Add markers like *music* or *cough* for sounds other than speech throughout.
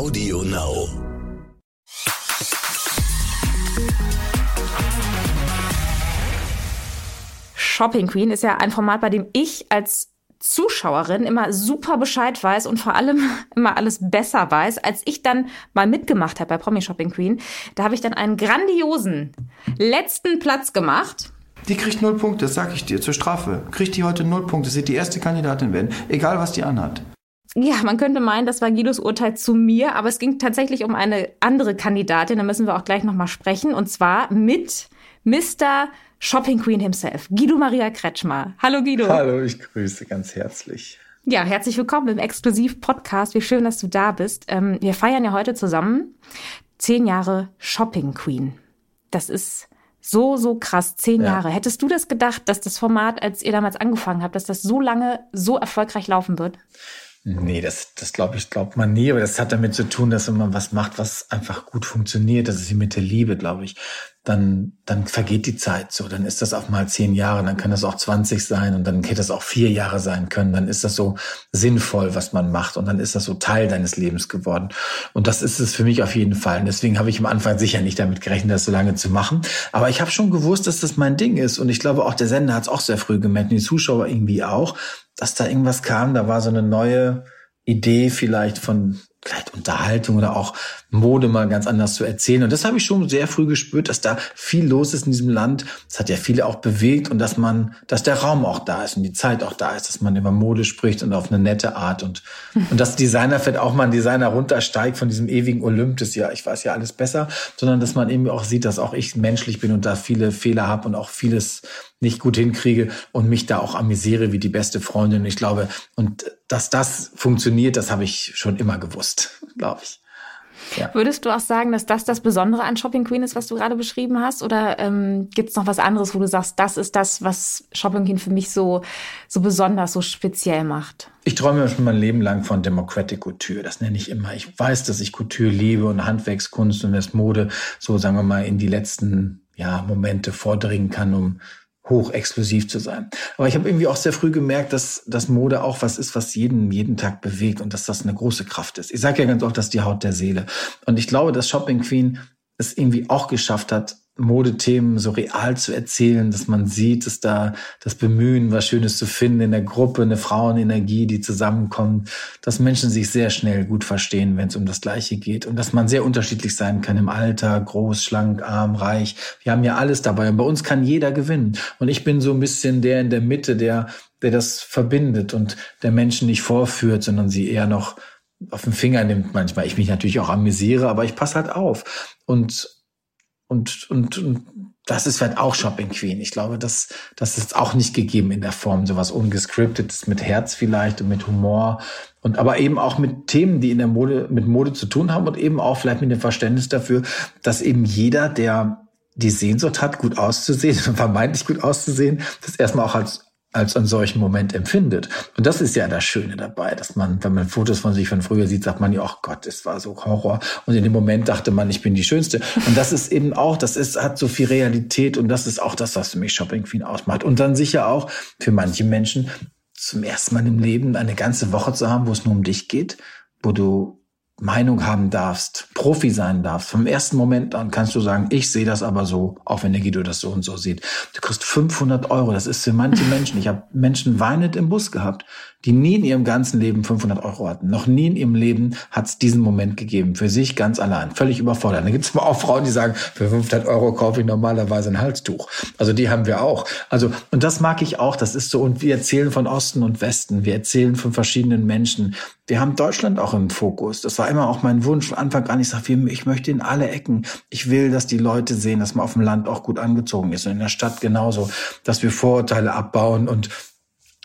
Audio Now. Shopping Queen ist ja ein Format, bei dem ich als Zuschauerin immer super Bescheid weiß und vor allem *laughs* immer alles besser weiß, als ich dann mal mitgemacht habe bei Promi Shopping Queen. Da habe ich dann einen grandiosen letzten Platz gemacht. Die kriegt null Punkte, das sag ich dir, zur Strafe. Kriegt die heute null Punkte, sie die erste Kandidatin werden, egal was die anhat. Ja, man könnte meinen, das war Guidos Urteil zu mir, aber es ging tatsächlich um eine andere Kandidatin, da müssen wir auch gleich nochmal sprechen, und zwar mit Mr. Shopping Queen himself, Guido Maria Kretschmer. Hallo Guido. Hallo, ich grüße ganz herzlich. Ja, herzlich willkommen im Exklusiv-Podcast. Wie schön, dass du da bist. Ähm, wir feiern ja heute zusammen zehn Jahre Shopping Queen. Das ist so, so krass. Zehn ja. Jahre. Hättest du das gedacht, dass das Format, als ihr damals angefangen habt, dass das so lange so erfolgreich laufen wird? Nee, das, das glaube ich, glaubt man nie, aber das hat damit zu tun, dass wenn man was macht, was einfach gut funktioniert, das ist die mit der Liebe, glaube ich, dann, dann vergeht die Zeit so. Dann ist das auch mal zehn Jahre, dann kann das auch 20 sein und dann hätte das auch vier Jahre sein können. Dann ist das so sinnvoll, was man macht und dann ist das so Teil deines Lebens geworden. Und das ist es für mich auf jeden Fall. Und deswegen habe ich am Anfang sicher nicht damit gerechnet, das so lange zu machen. Aber ich habe schon gewusst, dass das mein Ding ist. Und ich glaube, auch der Sender hat es auch sehr früh gemerkt und die Zuschauer irgendwie auch, dass da irgendwas kam. Da war so eine neue Idee vielleicht von vielleicht Unterhaltung oder auch Mode mal ganz anders zu erzählen. Und das habe ich schon sehr früh gespürt, dass da viel los ist in diesem Land. Das hat ja viele auch bewegt und dass man, dass der Raum auch da ist und die Zeit auch da ist, dass man über Mode spricht und auf eine nette Art und, und dass Designer vielleicht auch mal ein Designer runtersteigt von diesem ewigen Olymp des, ja, ich weiß ja alles besser, sondern dass man eben auch sieht, dass auch ich menschlich bin und da viele Fehler habe und auch vieles nicht gut hinkriege und mich da auch amüsiere wie die beste Freundin. Ich glaube, und dass das funktioniert, das habe ich schon immer gewusst, *laughs* glaube ich. Ja. Würdest du auch sagen, dass das das Besondere an Shopping Queen ist, was du gerade beschrieben hast? Oder ähm, gibt es noch was anderes, wo du sagst, das ist das, was Shopping Queen für mich so, so besonders, so speziell macht? Ich träume schon mein Leben lang von Democratic Couture. Das nenne ich immer. Ich weiß, dass ich Couture liebe und Handwerkskunst und das Mode so, sagen wir mal, in die letzten ja, Momente vordringen kann, um hoch exklusiv zu sein. Aber ich habe irgendwie auch sehr früh gemerkt, dass dass Mode auch was ist, was jeden jeden Tag bewegt und dass das eine große Kraft ist. Ich sage ja ganz oft, dass die Haut der Seele. Und ich glaube, dass Shopping Queen es irgendwie auch geschafft hat, Modethemen so real zu erzählen, dass man sieht, dass da das Bemühen, was Schönes zu finden in der Gruppe, eine Frauenenergie, die zusammenkommt, dass Menschen sich sehr schnell gut verstehen, wenn es um das Gleiche geht und dass man sehr unterschiedlich sein kann im Alter, groß, schlank, arm, reich. Wir haben ja alles dabei und bei uns kann jeder gewinnen. Und ich bin so ein bisschen der in der Mitte, der, der das verbindet und der Menschen nicht vorführt, sondern sie eher noch auf den Finger nimmt manchmal. Ich mich natürlich auch amüsiere, aber ich passe halt auf. Und und, und, und das ist halt auch Shopping Queen. Ich glaube, das, das ist auch nicht gegeben in der Form, sowas ungescriptetes mit Herz vielleicht und mit Humor und aber eben auch mit Themen, die in der Mode, mit Mode zu tun haben und eben auch vielleicht mit dem Verständnis dafür, dass eben jeder, der die Sehnsucht hat, gut auszusehen, *laughs* vermeintlich gut auszusehen, das erstmal auch als als einen solchen Moment empfindet. Und das ist ja das Schöne dabei, dass man, wenn man Fotos von sich von früher sieht, sagt man ja, ach Gott, es war so Horror. Und in dem Moment dachte man, ich bin die Schönste. Und das ist eben auch, das ist, hat so viel Realität und das ist auch das, was für mich Shopping Queen ausmacht. Und dann sicher auch für manche Menschen zum ersten Mal im Leben eine ganze Woche zu haben, wo es nur um dich geht, wo du Meinung haben darfst, Profi sein darfst. Vom ersten Moment an kannst du sagen, ich sehe das aber so, auch wenn der Guido das so und so sieht. Du kriegst 500 Euro. Das ist für manche Menschen. Ich habe Menschen weinend im Bus gehabt, die nie in ihrem ganzen Leben 500 Euro hatten. Noch nie in ihrem Leben hat es diesen Moment gegeben. Für sich ganz allein. Völlig überfordert. Da gibt es auch Frauen, die sagen, für 500 Euro kaufe ich normalerweise ein Halstuch. Also die haben wir auch. Also, und das mag ich auch. Das ist so. Und wir erzählen von Osten und Westen. Wir erzählen von verschiedenen Menschen. Wir haben Deutschland auch im Fokus. Das war immer auch mein Wunsch von Anfang an. Ich sage, ich möchte in alle Ecken. Ich will, dass die Leute sehen, dass man auf dem Land auch gut angezogen ist und in der Stadt genauso, dass wir Vorurteile abbauen und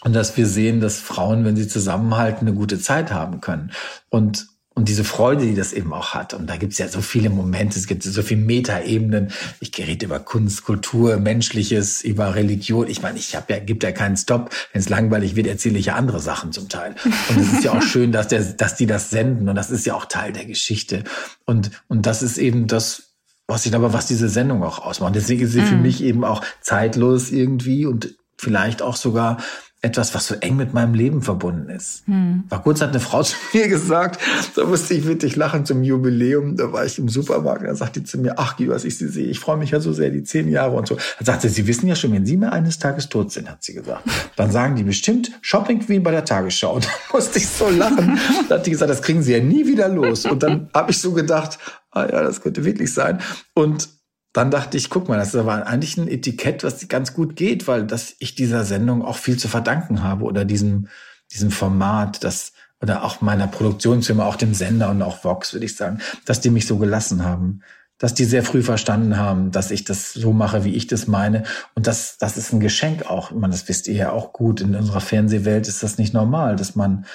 und dass wir sehen, dass Frauen, wenn sie zusammenhalten, eine gute Zeit haben können. Und und diese Freude, die das eben auch hat. Und da gibt es ja so viele Momente, es gibt so viele Metaebenen. Ich gerede über Kunst, Kultur, Menschliches, über Religion. Ich meine, ich habe ja, gibt ja keinen Stopp. Wenn es langweilig wird, erzähle ich ja andere Sachen zum Teil. Und es ist ja auch *laughs* schön, dass, der, dass die das senden. Und das ist ja auch Teil der Geschichte. Und, und das ist eben das, was ich glaube, was diese Sendung auch ausmacht. Deswegen ist sie mhm. für mich eben auch zeitlos irgendwie und vielleicht auch sogar etwas, was so eng mit meinem Leben verbunden ist. Hm. War kurz hat eine Frau *laughs* zu mir gesagt, da musste ich wirklich lachen zum Jubiläum, da war ich im Supermarkt, da sagte die zu mir, ach, was ich sie sehe, ich freue mich ja so sehr, die zehn Jahre und so. Da sagte sie, wissen ja schon, wenn Sie mal eines Tages tot sind, hat sie gesagt, dann sagen die bestimmt Shopping Queen bei der Tagesschau. Und dann *laughs* musste ich so lachen. Da hat die gesagt, das kriegen Sie ja nie wieder los. Und dann habe ich so gedacht, ah ja, das könnte wirklich sein. Und dann dachte ich, guck mal, das war eigentlich ein Etikett, was ganz gut geht, weil dass ich dieser Sendung auch viel zu verdanken habe oder diesem, diesem Format, das oder auch meiner Produktionsfirma, auch dem Sender und auch Vox, würde ich sagen, dass die mich so gelassen haben, dass die sehr früh verstanden haben, dass ich das so mache, wie ich das meine. Und das, das ist ein Geschenk auch. Ich meine, das wisst ihr ja auch gut. In unserer Fernsehwelt ist das nicht normal, dass man,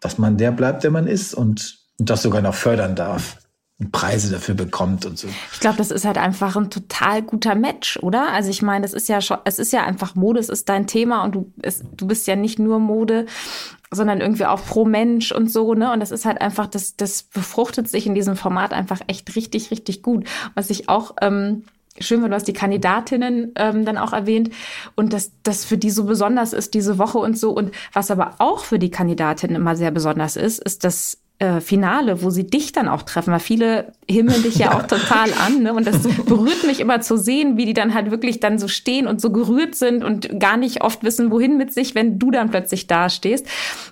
dass man der bleibt, der man ist und, und das sogar noch fördern darf. Preise dafür bekommt und so. Ich glaube, das ist halt einfach ein total guter Match, oder? Also ich meine, das ist ja schon, es ist ja einfach Mode, es ist dein Thema und du, es, du bist ja nicht nur Mode, sondern irgendwie auch pro Mensch und so, ne? Und das ist halt einfach, das, das befruchtet sich in diesem Format einfach echt richtig, richtig gut. Was ich auch ähm, schön, weil du hast die Kandidatinnen ähm, dann auch erwähnt und dass das für die so besonders ist diese Woche und so. Und was aber auch für die Kandidatinnen immer sehr besonders ist, ist, dass äh, Finale, wo sie dich dann auch treffen, weil viele himmeln dich ja, ja. auch total an. Ne? Und das *laughs* berührt mich immer zu sehen, wie die dann halt wirklich dann so stehen und so gerührt sind und gar nicht oft wissen, wohin mit sich, wenn du dann plötzlich da stehst.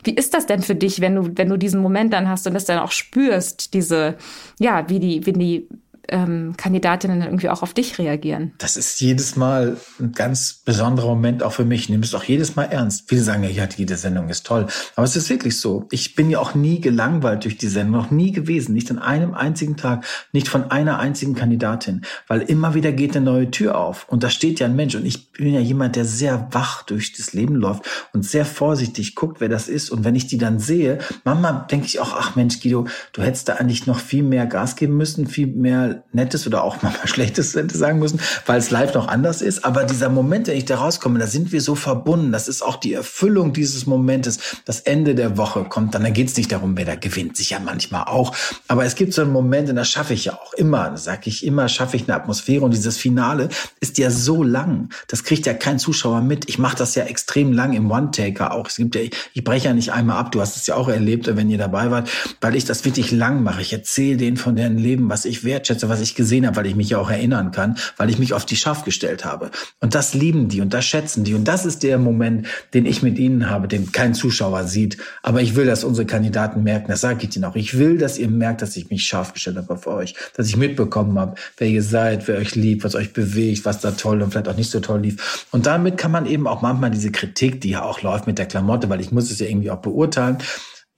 Wie ist das denn für dich, wenn du, wenn du diesen Moment dann hast und das dann auch spürst, diese, ja, wie die, wie die ähm, Kandidatinnen irgendwie auch auf dich reagieren. Das ist jedes Mal ein ganz besonderer Moment auch für mich. Ich nehme es auch jedes Mal ernst. Viele sagen ja, ja, jede Sendung ist toll. Aber es ist wirklich so. Ich bin ja auch nie gelangweilt durch die Sendung, noch nie gewesen. Nicht an einem einzigen Tag, nicht von einer einzigen Kandidatin. Weil immer wieder geht eine neue Tür auf. Und da steht ja ein Mensch. Und ich bin ja jemand, der sehr wach durch das Leben läuft und sehr vorsichtig guckt, wer das ist. Und wenn ich die dann sehe, manchmal denke ich auch, ach Mensch, Guido, du hättest da eigentlich noch viel mehr Gas geben müssen, viel mehr Nettes oder auch mal *laughs* Schlechtes hätte sagen müssen, weil es live noch anders ist. Aber dieser Moment, wenn ich da rauskomme, da sind wir so verbunden. Das ist auch die Erfüllung dieses Momentes. Das Ende der Woche kommt dann. Da geht es nicht darum, wer da gewinnt. Sicher manchmal auch. Aber es gibt so einen Moment, und das schaffe ich ja auch immer. Da sage ich immer, schaffe ich eine Atmosphäre. Und dieses Finale ist ja so lang. Das kriegt ja kein Zuschauer mit. Ich mache das ja extrem lang im One-Taker auch. Es gibt ja, ich breche ja nicht einmal ab. Du hast es ja auch erlebt, wenn ihr dabei wart, weil ich das wirklich lang mache. Ich erzähle denen von deren Leben, was ich wertschätze, was ich gesehen habe, weil ich mich ja auch erinnern kann, weil ich mich auf die Schaf gestellt habe. Und das lieben die und das schätzen die. Und das ist der Moment, den ich mit ihnen habe, den kein Zuschauer sieht. Aber ich will, dass unsere Kandidaten merken, das sage ich ihnen auch. Ich will, dass ihr merkt, dass ich mich scharf gestellt habe für euch, dass ich mitbekommen habe, wer ihr seid, wer euch liebt, was euch bewegt, was da toll und vielleicht auch nicht so toll lief. Und damit kann man eben auch manchmal diese Kritik, die ja auch läuft mit der Klamotte, weil ich muss es ja irgendwie auch beurteilen,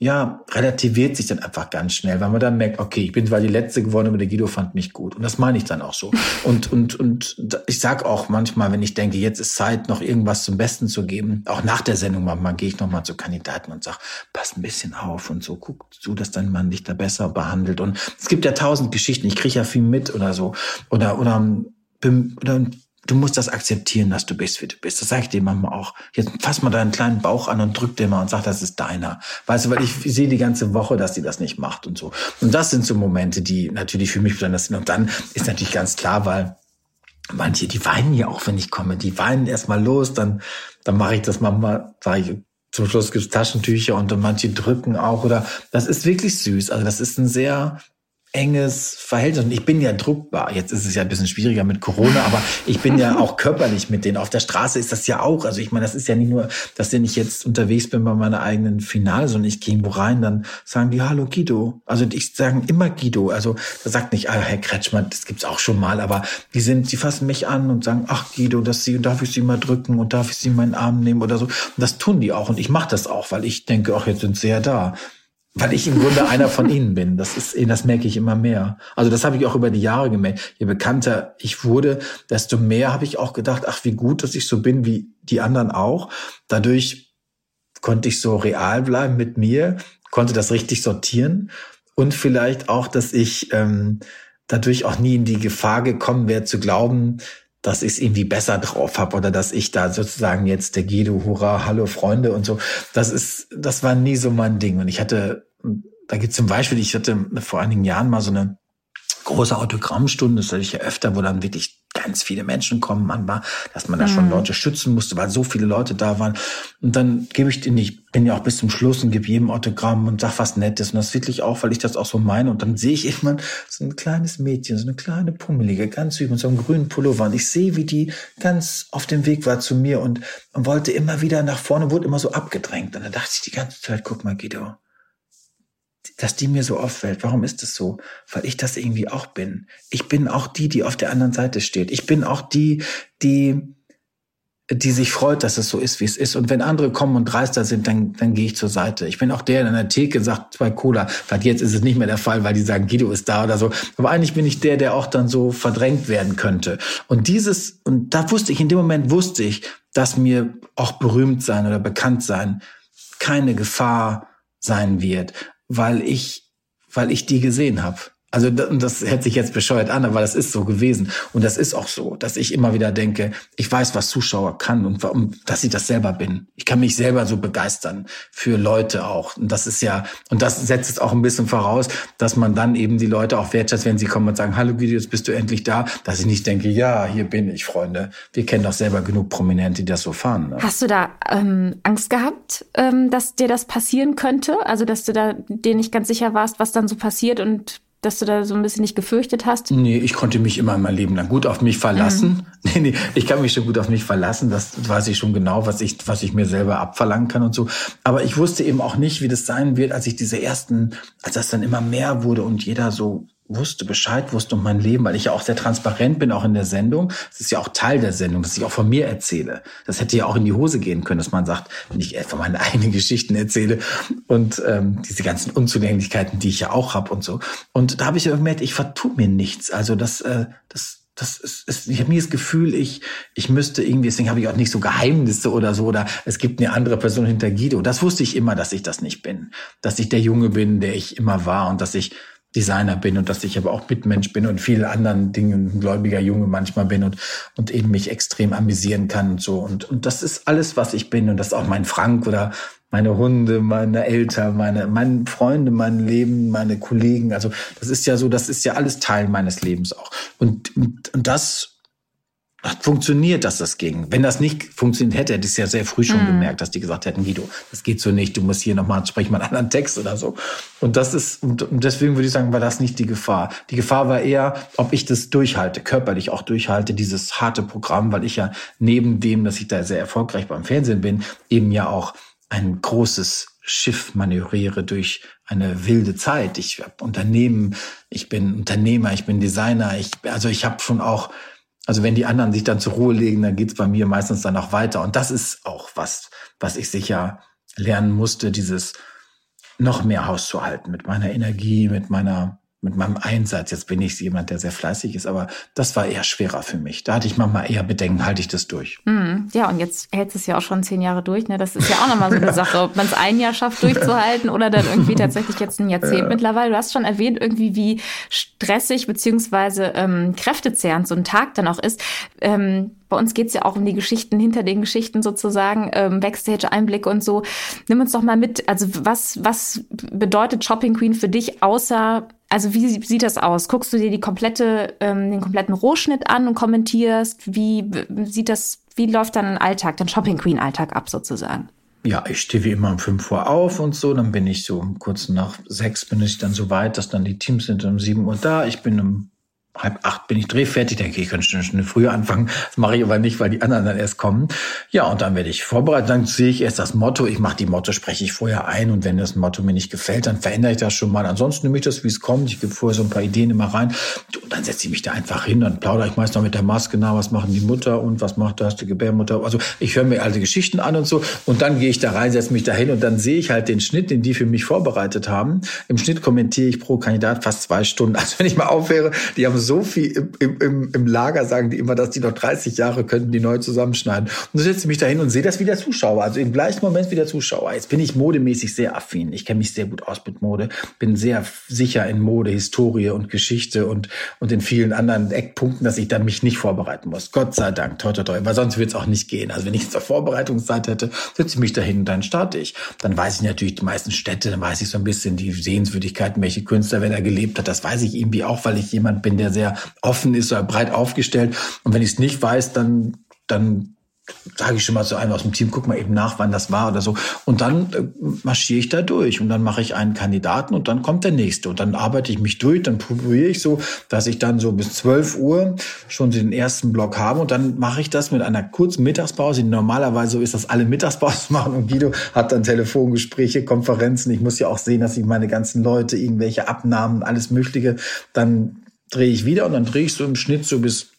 ja, relativiert sich dann einfach ganz schnell, weil man dann merkt, okay, ich bin zwar die Letzte geworden, aber der Guido fand mich gut. Und das meine ich dann auch so. *laughs* Und, und, und ich sag auch manchmal, wenn ich denke, jetzt ist Zeit, noch irgendwas zum Besten zu geben, auch nach der Sendung manchmal gehe ich nochmal zu Kandidaten und sag, pass ein bisschen auf und so, guck zu, dass dein Mann dich da besser behandelt. Und es gibt ja tausend Geschichten, ich kriege ja viel mit oder so. Oder, oder, oder du musst das akzeptieren, dass du bist, wie du bist. Das sage ich dir manchmal auch. Jetzt fass mal deinen kleinen Bauch an und drück dir mal und sag, das ist deiner. Weißt du, weil ich sehe die ganze Woche, dass sie das nicht macht und so. Und das sind so Momente, die natürlich für mich besonders sind. Und dann ist natürlich ganz klar, weil manche, die weinen ja auch, wenn ich komme. Die weinen erstmal los, dann, dann mache ich das manchmal, sage ich, zum Schluss gibt's Taschentücher und manche drücken auch oder das ist wirklich süß. Also das ist ein sehr enges Verhältnis. Und ich bin ja druckbar. Jetzt ist es ja ein bisschen schwieriger mit Corona, aber ich bin ja auch *laughs* körperlich mit denen. Auf der Straße ist das ja auch. Also ich meine, das ist ja nicht nur, dass wenn ich jetzt unterwegs bin bei meiner eigenen Finale, sondern ich gehe irgendwo rein, dann sagen die Hallo Guido. Also ich sagen immer Guido. Also da sagt nicht, ah, Herr Kretschmann, das gibt's auch schon mal, aber die sind, die fassen mich an und sagen, ach Guido, dass sie, darf ich sie mal drücken und darf ich sie in meinen Arm nehmen oder so. Und das tun die auch. Und ich mache das auch, weil ich denke, ach, jetzt sind sie ja da weil ich im Grunde einer von ihnen bin. Das ist, das merke ich immer mehr. Also das habe ich auch über die Jahre gemerkt. Je bekannter ich wurde, desto mehr habe ich auch gedacht, ach, wie gut, dass ich so bin wie die anderen auch. Dadurch konnte ich so real bleiben mit mir, konnte das richtig sortieren und vielleicht auch, dass ich ähm, dadurch auch nie in die Gefahr gekommen wäre zu glauben, dass ich es irgendwie besser drauf habe oder dass ich da sozusagen jetzt der Guido, hurra, hallo Freunde und so. Das ist, das war nie so mein Ding. Und ich hatte, da gibt zum Beispiel, ich hatte vor einigen Jahren mal so eine große Autogrammstunden, das hatte ich ja öfter, wo dann wirklich ganz viele Menschen kommen manchmal, dass man da schon mhm. Leute schützen musste, weil so viele Leute da waren. Und dann gebe ich den, ich bin ja auch bis zum Schluss und gebe jedem Autogramm und sag was Nettes. Und das wirklich auch, weil ich das auch so meine. Und dann sehe ich irgendwann so ein kleines Mädchen, so eine kleine Pummelige, ganz süß, mit so einem grünen Pullover. Und ich sehe, wie die ganz auf dem Weg war zu mir und, und wollte immer wieder nach vorne, wurde immer so abgedrängt. Und dann dachte ich die ganze Zeit, guck mal, Guido, dass die mir so auffällt. Warum ist es so? Weil ich das irgendwie auch bin. Ich bin auch die, die auf der anderen Seite steht. Ich bin auch die, die, die sich freut, dass es so ist, wie es ist. Und wenn andere kommen und dreister sind, dann, dann gehe ich zur Seite. Ich bin auch der, der an der Theke sagt, zwei Cola. Vielleicht jetzt ist es nicht mehr der Fall, weil die sagen, Guido ist da oder so. Aber eigentlich bin ich der, der auch dann so verdrängt werden könnte. Und dieses, und da wusste ich, in dem Moment wusste ich, dass mir auch berühmt sein oder bekannt sein keine Gefahr sein wird weil ich, weil ich die gesehen habe. Also das hört sich jetzt bescheuert an, aber das ist so gewesen. Und das ist auch so, dass ich immer wieder denke, ich weiß, was Zuschauer kann und warum, dass ich das selber bin. Ich kann mich selber so begeistern für Leute auch. Und das ist ja, und das setzt es auch ein bisschen voraus, dass man dann eben die Leute auch wertschätzt, wenn sie kommen und sagen, hallo Guido, bist du endlich da. Dass ich nicht denke, ja, hier bin ich, Freunde. Wir kennen doch selber genug Prominente, die das so fahren. Ne? Hast du da ähm, Angst gehabt, ähm, dass dir das passieren könnte? Also, dass du da dir nicht ganz sicher warst, was dann so passiert und dass du da so ein bisschen nicht gefürchtet hast? Nee, ich konnte mich immer mein Leben lang gut auf mich verlassen. Mhm. *laughs* Nee, nee, ich kann mich schon gut auf mich verlassen. Das weiß ich schon genau, was ich, was ich mir selber abverlangen kann und so. Aber ich wusste eben auch nicht, wie das sein wird, als ich diese ersten, als das dann immer mehr wurde und jeder so wusste, Bescheid wusste um mein Leben, weil ich ja auch sehr transparent bin, auch in der Sendung. Das ist ja auch Teil der Sendung, dass ich auch von mir erzähle. Das hätte ja auch in die Hose gehen können, dass man sagt, wenn ich von meinen *laughs* eigenen Geschichten erzähle und ähm, diese ganzen Unzulänglichkeiten, die ich ja auch habe und so. Und da habe ich ja gemerkt, ich vertue mir nichts. Also das, äh, das das ist, ist ich habe nie das Gefühl, ich ich müsste irgendwie, deswegen habe ich auch nicht so Geheimnisse oder so oder es gibt eine andere Person hinter Guido. Das wusste ich immer, dass ich das nicht bin, dass ich der Junge bin, der ich immer war und dass ich Designer bin und dass ich aber auch Mitmensch bin und vielen anderen Dingen ein gläubiger Junge manchmal bin und, und eben mich extrem amüsieren kann und so. Und, und das ist alles, was ich bin. Und das ist auch mein Frank oder meine Hunde, meine Eltern, meine, meine Freunde, mein Leben, meine Kollegen. Also das ist ja so, das ist ja alles Teil meines Lebens auch. Und, und, und das hat funktioniert, dass das ging. Wenn das nicht funktioniert hätte, hätte ich es ja sehr früh schon mm. gemerkt, dass die gesagt hätten, Guido, das geht so nicht, du musst hier nochmal, sprich mal einen anderen Text oder so. Und das ist, und deswegen würde ich sagen, war das nicht die Gefahr. Die Gefahr war eher, ob ich das durchhalte, körperlich auch durchhalte, dieses harte Programm, weil ich ja neben dem, dass ich da sehr erfolgreich beim Fernsehen bin, eben ja auch ein großes Schiff manövriere durch eine wilde Zeit. Ich habe Unternehmen, ich bin Unternehmer, ich bin Designer, ich, also ich habe schon auch also wenn die anderen sich dann zur Ruhe legen, dann geht's bei mir meistens dann auch weiter. Und das ist auch was, was ich sicher lernen musste, dieses noch mehr Haus zu halten mit meiner Energie, mit meiner mit meinem Einsatz. Jetzt bin ich jemand, der sehr fleißig ist, aber das war eher schwerer für mich. Da hatte ich manchmal eher Bedenken, halte ich das durch. Mm, ja, und jetzt hält es ja auch schon zehn Jahre durch. Ne? Das ist ja auch nochmal so eine *laughs* Sache, ob man es ein Jahr schafft durchzuhalten oder dann irgendwie tatsächlich jetzt ein Jahrzehnt ja. mittlerweile. Du hast schon erwähnt, irgendwie wie stressig beziehungsweise ähm, kräftezehrend so ein Tag dann auch ist. Ähm, bei uns geht's ja auch um die Geschichten hinter den Geschichten sozusagen, ähm, Backstage-Einblick und so. Nimm uns doch mal mit. Also was, was bedeutet Shopping Queen für dich, außer also wie sieht das aus? Guckst du dir die komplette, ähm, den kompletten Rohschnitt an und kommentierst? Wie sieht das, wie läuft dann ein Alltag, dein Shopping Queen Alltag ab sozusagen? Ja, ich stehe wie immer um fünf Uhr auf und so. Dann bin ich so kurz nach sechs bin ich dann so weit, dass dann die Teams sind um sieben Uhr da. Ich bin um halb acht bin ich drehfertig, denke ich, könnte schon früher anfangen. Das mache ich aber nicht, weil die anderen dann erst kommen. Ja, und dann werde ich vorbereitet. Dann sehe ich erst das Motto. Ich mache die Motto, spreche ich vorher ein. Und wenn das Motto mir nicht gefällt, dann verändere ich das schon mal. Ansonsten nehme ich das, wie es kommt. Ich gebe vorher so ein paar Ideen immer rein. Und dann setze ich mich da einfach hin. Dann plaudere ich meist noch mit der Maske nach, was machen die Mutter und was macht das, die Gebärmutter. Also ich höre mir alte Geschichten an und so. Und dann gehe ich da rein, setze mich da hin und dann sehe ich halt den Schnitt, den die für mich vorbereitet haben. Im Schnitt kommentiere ich pro Kandidat fast zwei Stunden. *laughs* Also wenn ich mal aufhöre, die haben so so viel im, im, im Lager, sagen die immer, dass die noch 30 Jahre könnten die neu zusammenschneiden. Und so setze ich mich dahin und sehe das wie der Zuschauer, also im gleichen Moment wie der Zuschauer. Jetzt bin ich modemäßig sehr affin. Ich kenne mich sehr gut aus mit Mode, bin sehr sicher in Mode, Historie und Geschichte und, und in vielen anderen Eckpunkten, dass ich dann mich nicht vorbereiten muss. Gott sei Dank, toi, toi, toi, weil sonst wird es auch nicht gehen. Also wenn ich jetzt eine Vorbereitungszeit hätte, setze ich mich dahin und dann starte ich. Dann weiß ich natürlich die meisten Städte, dann weiß ich so ein bisschen die Sehenswürdigkeiten, welche Künstler, wer da gelebt hat. Das weiß ich irgendwie auch, weil ich jemand bin, der sehr offen ist oder breit aufgestellt. Und wenn ich es nicht weiß, dann dann sage ich schon mal zu einem aus dem Team, guck mal eben nach, wann das war oder so. Und dann äh, marschiere ich da durch und dann mache ich einen Kandidaten und dann kommt der nächste. Und dann arbeite ich mich durch, dann probiere ich so, dass ich dann so bis 12 Uhr schon den ersten Block habe und dann mache ich das mit einer kurzen Mittagspause. Normalerweise ist das alle Mittagspause *laughs* machen und Guido hat dann Telefongespräche, Konferenzen. Ich muss ja auch sehen, dass ich meine ganzen Leute irgendwelche Abnahmen, alles Mögliche, dann drehe ich wieder und dann drehe ich so im Schnitt so bis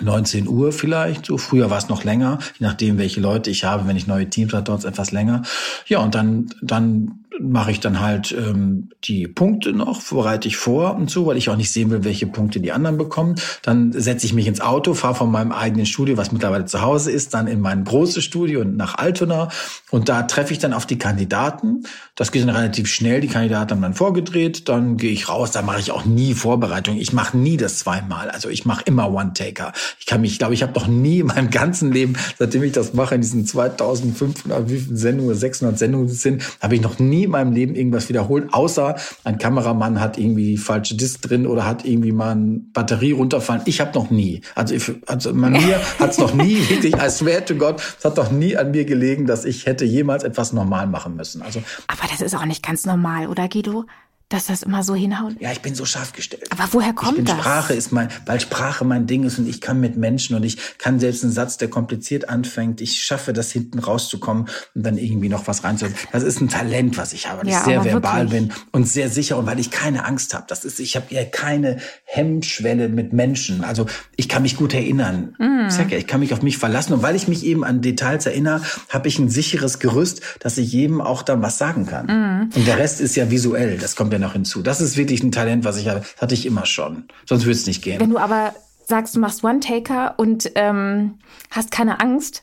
19 Uhr vielleicht, so früher war es noch länger, je nachdem, welche Leute ich habe, wenn ich neue Teams dauert es etwas länger. Ja, und dann, dann mache ich dann halt ähm, die Punkte noch, bereite ich vor und so, weil ich auch nicht sehen will, welche Punkte die anderen bekommen. Dann setze ich mich ins Auto, fahre von meinem eigenen Studio, was mittlerweile zu Hause ist, dann in mein großes Studio und nach Altona. Und da treffe ich dann auf die Kandidaten. Das geht dann relativ schnell. Die Kandidaten haben dann vorgedreht, dann gehe ich raus. Da mache ich auch nie Vorbereitung. Ich mache nie das zweimal. Also ich mache immer One-Taker. Ich kann mich, ich glaube, ich habe noch nie in meinem ganzen Leben, seitdem ich das mache, in diesen 2500, wie viele Sendungen, 600 Sendungen sind, habe ich noch nie in meinem Leben irgendwas wiederholt, außer ein Kameramann hat irgendwie falsche Disk drin oder hat irgendwie mal eine Batterie runterfallen. Ich habe noch nie. Also, ich, also bei mir *laughs* hat es noch nie, wirklich, I swear to God, es hat doch nie an mir gelegen, dass ich hätte jemals etwas normal machen müssen. Also, Aber das ist auch nicht ganz normal, oder Guido? Dass das immer so hinhaut? Ja, ich bin so scharf gestellt. Aber woher kommt ich bin, das? Sprache ist mein, weil Sprache mein Ding ist und ich kann mit Menschen und ich kann selbst einen Satz, der kompliziert anfängt, ich schaffe das hinten rauszukommen und dann irgendwie noch was reinzuholen. Das ist ein Talent, was ich habe, weil ja, ich sehr verbal wirklich. bin und sehr sicher und weil ich keine Angst habe. Das ist, ich habe ja keine Hemmschwelle mit Menschen. Also ich kann mich gut erinnern. Mm. Ich sag ja, ich kann mich auf mich verlassen und weil ich mich eben an Details erinnere, habe ich ein sicheres Gerüst, dass ich jedem auch dann was sagen kann. Mm. Und der Rest ist ja visuell. Das kommt ja noch hinzu. Das ist wirklich ein Talent, was ich habe. Das hatte ich immer schon. Sonst würde es nicht gehen. Wenn du aber sagst, du machst One-Taker und ähm, hast keine Angst,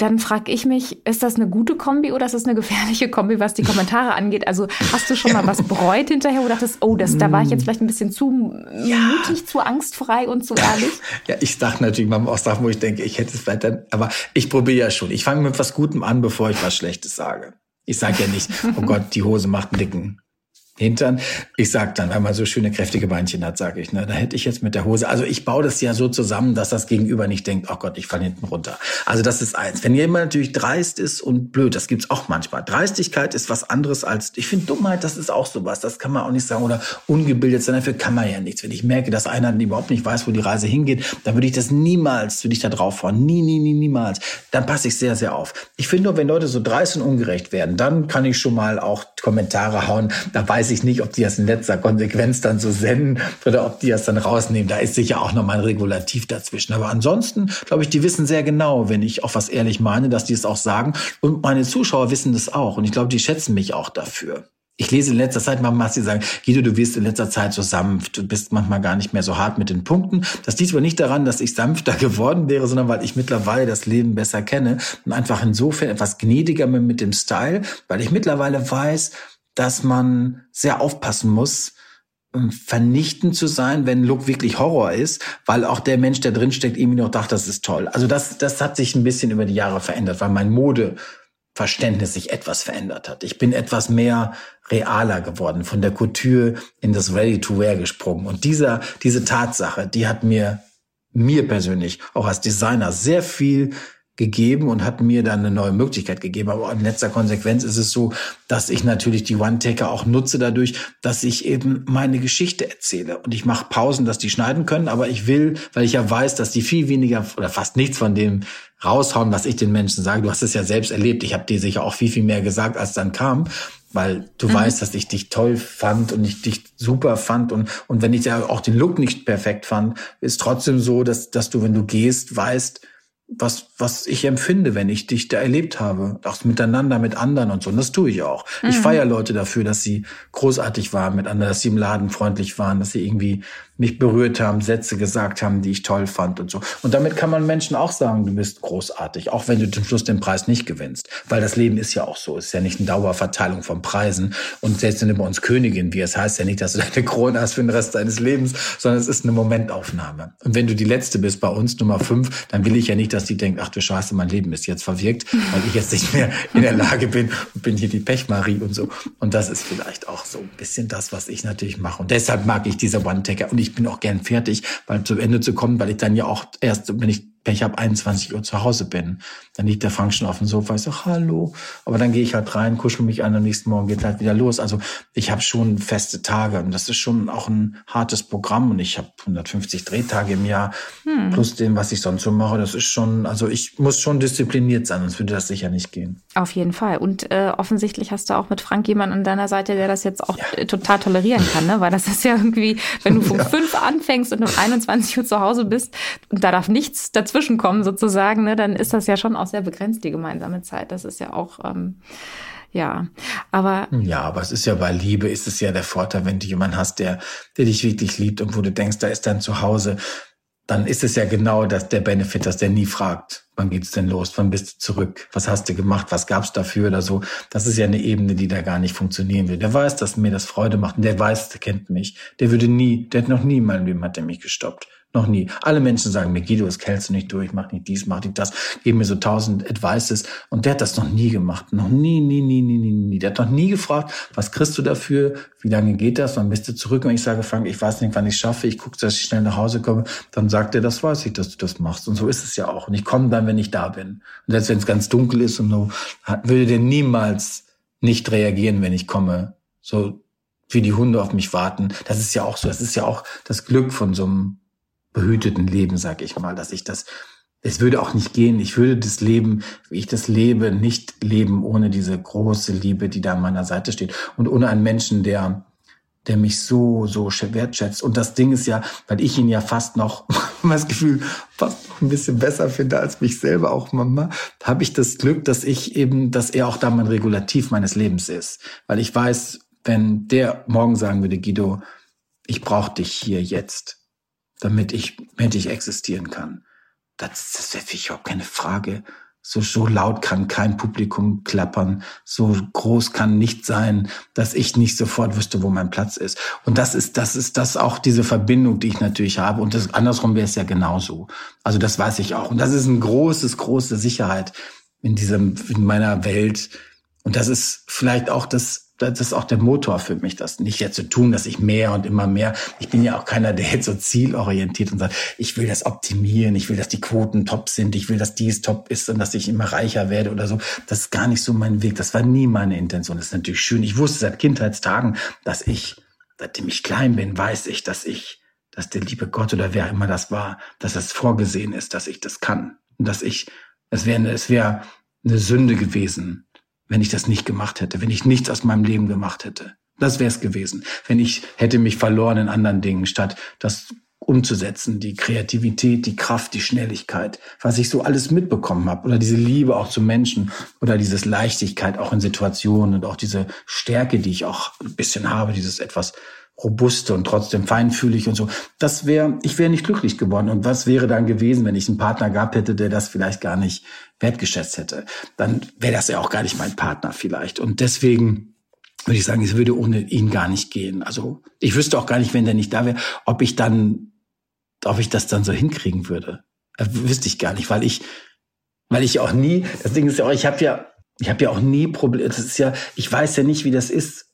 dann frage ich mich, ist das eine gute Kombi oder ist das eine gefährliche Kombi, was die Kommentare angeht? Also hast du schon mal was bereut hinterher oder dachtest, oh, das, da war ich jetzt vielleicht ein bisschen zu ja. mutig, zu angstfrei und zu ehrlich? *laughs* Ja, ich sage natürlich manchmal auch Sachen, wo ich denke, ich hätte es dann, aber ich probiere ja schon. Ich fange mit was Gutem an, bevor ich was Schlechtes sage. Ich sage ja nicht, *laughs* oh Gott, die Hose macht einen dicken Hintern. Ich sag dann, weil man so schöne kräftige Beinchen hat, sage ich, ne, da hätte ich jetzt mit der Hose. Also ich baue das ja so zusammen, dass das Gegenüber nicht denkt, oh Gott, ich falle hinten runter. Also das ist eins. Wenn jemand natürlich dreist ist und blöd, das gibt's auch manchmal. Dreistigkeit ist was anderes als, ich finde Dummheit, das ist auch sowas. Das kann man auch nicht sagen oder ungebildet sein. Dafür kann man ja nichts. Wenn ich merke, dass einer überhaupt nicht weiß, wo die Reise hingeht, dann würde ich das niemals, würde ich da drauf fahren. Nie, nie, nie, niemals. Dann passe ich sehr, sehr auf. Ich finde nur, wenn Leute so dreist und ungerecht werden, dann kann ich schon mal auch Kommentare hauen. Da weiß weiß ich nicht, ob die das in letzter Konsequenz dann so senden oder ob die das dann rausnehmen. Da ist sicher auch nochmal ein Regulativ dazwischen. Aber ansonsten, glaube ich, die wissen sehr genau, wenn ich auch was ehrlich meine, dass die es auch sagen. Und meine Zuschauer wissen das auch. Und ich glaube, die schätzen mich auch dafür. Ich lese in letzter Zeit mal Massi sagen, Guido, du wirst in letzter Zeit so sanft, du bist manchmal gar nicht mehr so hart mit den Punkten. Das liegt aber nicht daran, dass ich sanfter *laughs* geworden wäre, sondern weil ich mittlerweile das Leben besser kenne und einfach insofern etwas gnädiger bin mit dem Style, weil ich mittlerweile weiß, dass man sehr aufpassen muss, ähm, vernichtend zu sein, wenn Look wirklich Horror ist, weil auch der Mensch, der drinsteckt, irgendwie noch dachte, das ist toll. Also das, das hat sich ein bisschen über die Jahre verändert, weil mein Modeverständnis sich etwas verändert hat. Ich bin etwas mehr realer geworden, von der Couture in das Ready-to-Wear gesprungen. Und dieser, diese Tatsache, die hat mir, mir persönlich, auch als Designer, sehr viel gegeben und hat mir dann eine neue Möglichkeit gegeben. Aber in letzter Konsequenz ist es so, dass ich natürlich die One-Taker auch nutze dadurch, dass ich eben meine Geschichte erzähle. Und ich mache Pausen, dass die schneiden können, aber ich will, weil ich ja weiß, dass die viel weniger oder fast nichts von dem raushauen, was ich den Menschen sage. Du hast es ja selbst erlebt. Ich habe dir sicher auch viel, viel mehr gesagt, als dann kam weil du mhm. weißt, dass ich dich toll fand und ich dich super fand und und wenn ich ja auch den Look nicht perfekt fand, ist trotzdem so, dass dass du, wenn du gehst, weißt, was, was ich empfinde, wenn ich dich da erlebt habe. Auch miteinander, mit anderen und so. Und das tue ich auch. Mhm. Ich feiere Leute dafür, dass sie großartig waren mit anderen, dass sie im Laden freundlich waren, dass sie irgendwie mich berührt haben, Sätze gesagt haben, die ich toll fand und so. Und damit kann man Menschen auch sagen, du bist großartig, auch wenn du zum Schluss den Preis nicht gewinnst. Weil das Leben ist ja auch so. Es ist ja nicht eine Dauerverteilung von Preisen. Und selbst wenn du bei uns Königin wirst, heißt ja nicht, dass du deine Krone hast für den Rest deines Lebens, sondern es ist eine Momentaufnahme. Und wenn du die Letzte bist bei uns, Nummer fünf, dann will ich ja nicht, dass die denkt, ach du Scheiße, mein Leben ist jetzt verwirkt, weil ich jetzt nicht mehr in der Lage bin und bin hier die Pechmarie und so. Und das ist vielleicht auch so ein bisschen das, was ich natürlich mache. Und deshalb mag ich diese One-Taker. Und ich bin auch gern fertig, weil zum Ende zu kommen, weil ich dann ja auch erst, wenn ich wenn ich ab 21 Uhr zu Hause bin, dann liegt der Frank schon auf dem Sofa, ich sage Hallo, aber dann gehe ich halt rein, kuschel mich an, am nächsten Morgen geht halt wieder los. Also ich habe schon feste Tage und das ist schon auch ein hartes Programm und ich habe 150 Drehtage im Jahr hm. plus dem, was ich sonst so mache. Das ist schon, also ich muss schon diszipliniert sein, sonst würde das sicher nicht gehen. Auf jeden Fall. Und äh, offensichtlich hast du auch mit Frank jemanden an deiner Seite, der das jetzt auch ja. total tolerieren kann, ne? Weil das ist ja irgendwie, wenn du *laughs* um ja. fünf anfängst und um 21 Uhr zu Hause bist und da darf nichts dazu dazwischenkommen sozusagen, ne, dann ist das ja schon auch sehr begrenzt, die gemeinsame Zeit. Das ist ja auch, ähm, ja, aber. Ja, aber es ist ja bei Liebe, ist es ja der Vorteil, wenn du jemanden hast, der, der dich wirklich liebt und wo du denkst, da ist dein Zuhause, dann ist es ja genau das, der Benefit, dass der nie fragt, wann geht's denn los, wann bist du zurück, was hast du gemacht, was gab's dafür oder so. Das ist ja eine Ebene, die da gar nicht funktionieren will. Der weiß, dass mir das Freude macht und der weiß, der kennt mich. Der würde nie, der hat noch nie in meinem Leben hat er mich gestoppt. Noch nie. Alle Menschen sagen mir, Guido, das kältst du nicht durch, mach nicht dies, mach nicht das, geben mir so tausend Advices. Und der hat das noch nie gemacht. Noch nie, nie, nie, nie, nie, nie. Der hat noch nie gefragt, was kriegst du dafür? Wie lange geht das? Wann bist du zurück? Und ich sage, Frank, ich weiß nicht, wann ich schaffe. Ich gucke, dass ich schnell nach Hause komme. Dann sagt er, das weiß ich, dass du das machst. Und so ist es ja auch. Und ich komme dann, wenn ich da bin. Und selbst wenn es ganz dunkel ist und so, würde der niemals nicht reagieren, wenn ich komme. So wie die Hunde auf mich warten. Das ist ja auch so. Das ist ja auch das Glück von so einem behüteten Leben, sag ich mal, dass ich das, es würde auch nicht gehen. Ich würde das Leben, wie ich das lebe, nicht leben ohne diese große Liebe, die da an meiner Seite steht und ohne einen Menschen, der, der mich so, so wertschätzt. Und das Ding ist ja, weil ich ihn ja fast noch, *laughs* das Gefühl, fast noch ein bisschen besser finde als mich selber, auch Mama, habe ich das Glück, dass ich eben, dass er auch da mein Regulativ meines Lebens ist. Weil ich weiß, wenn der morgen sagen würde, Guido, ich brauche dich hier jetzt, damit ich, damit ich existieren kann. Das, das für mich überhaupt keine Frage. So, so laut kann kein Publikum klappern. So groß kann nicht sein, dass ich nicht sofort wüsste, wo mein Platz ist. Und das ist, das ist das auch diese Verbindung, die ich natürlich habe. Und das, andersrum wäre es ja genauso. Also das weiß ich auch. Und das ist ein großes, große Sicherheit in diesem, in meiner Welt. Und das ist vielleicht auch das, das ist auch der Motor für mich, das nicht jetzt zu tun, dass ich mehr und immer mehr. Ich bin ja auch keiner, der jetzt so zielorientiert und sagt, ich will das optimieren, ich will, dass die Quoten top sind, ich will, dass dies top ist und dass ich immer reicher werde oder so. Das ist gar nicht so mein Weg. Das war nie meine Intention. Das ist natürlich schön. Ich wusste seit Kindheitstagen, dass ich, seitdem ich klein bin, weiß ich, dass ich, dass der liebe Gott oder wer immer das war, dass es vorgesehen ist, dass ich das kann. Und dass ich, es wäre, es wäre eine Sünde gewesen, wenn ich das nicht gemacht hätte, wenn ich nichts aus meinem Leben gemacht hätte. Das wäre es gewesen, wenn ich hätte mich verloren in anderen Dingen, statt das umzusetzen, die Kreativität, die Kraft, die Schnelligkeit, was ich so alles mitbekommen habe oder diese Liebe auch zu Menschen oder dieses Leichtigkeit auch in Situationen und auch diese Stärke, die ich auch ein bisschen habe, dieses etwas robuste und trotzdem feinfühlig und so. Das wäre, ich wäre nicht glücklich geworden. Und was wäre dann gewesen, wenn ich einen Partner gehabt hätte, der das vielleicht gar nicht wertgeschätzt hätte? Dann wäre das ja auch gar nicht mein Partner vielleicht. Und deswegen würde ich sagen, es würde ohne ihn gar nicht gehen. Also ich wüsste auch gar nicht, wenn der nicht da wäre, ob ich dann, ob ich das dann so hinkriegen würde. Das äh, wüsste ich gar nicht, weil ich, weil ich auch nie, das Ding ist ja auch, ich habe ja, ich habe ja auch nie Probleme. Das ist ja, ich weiß ja nicht, wie das ist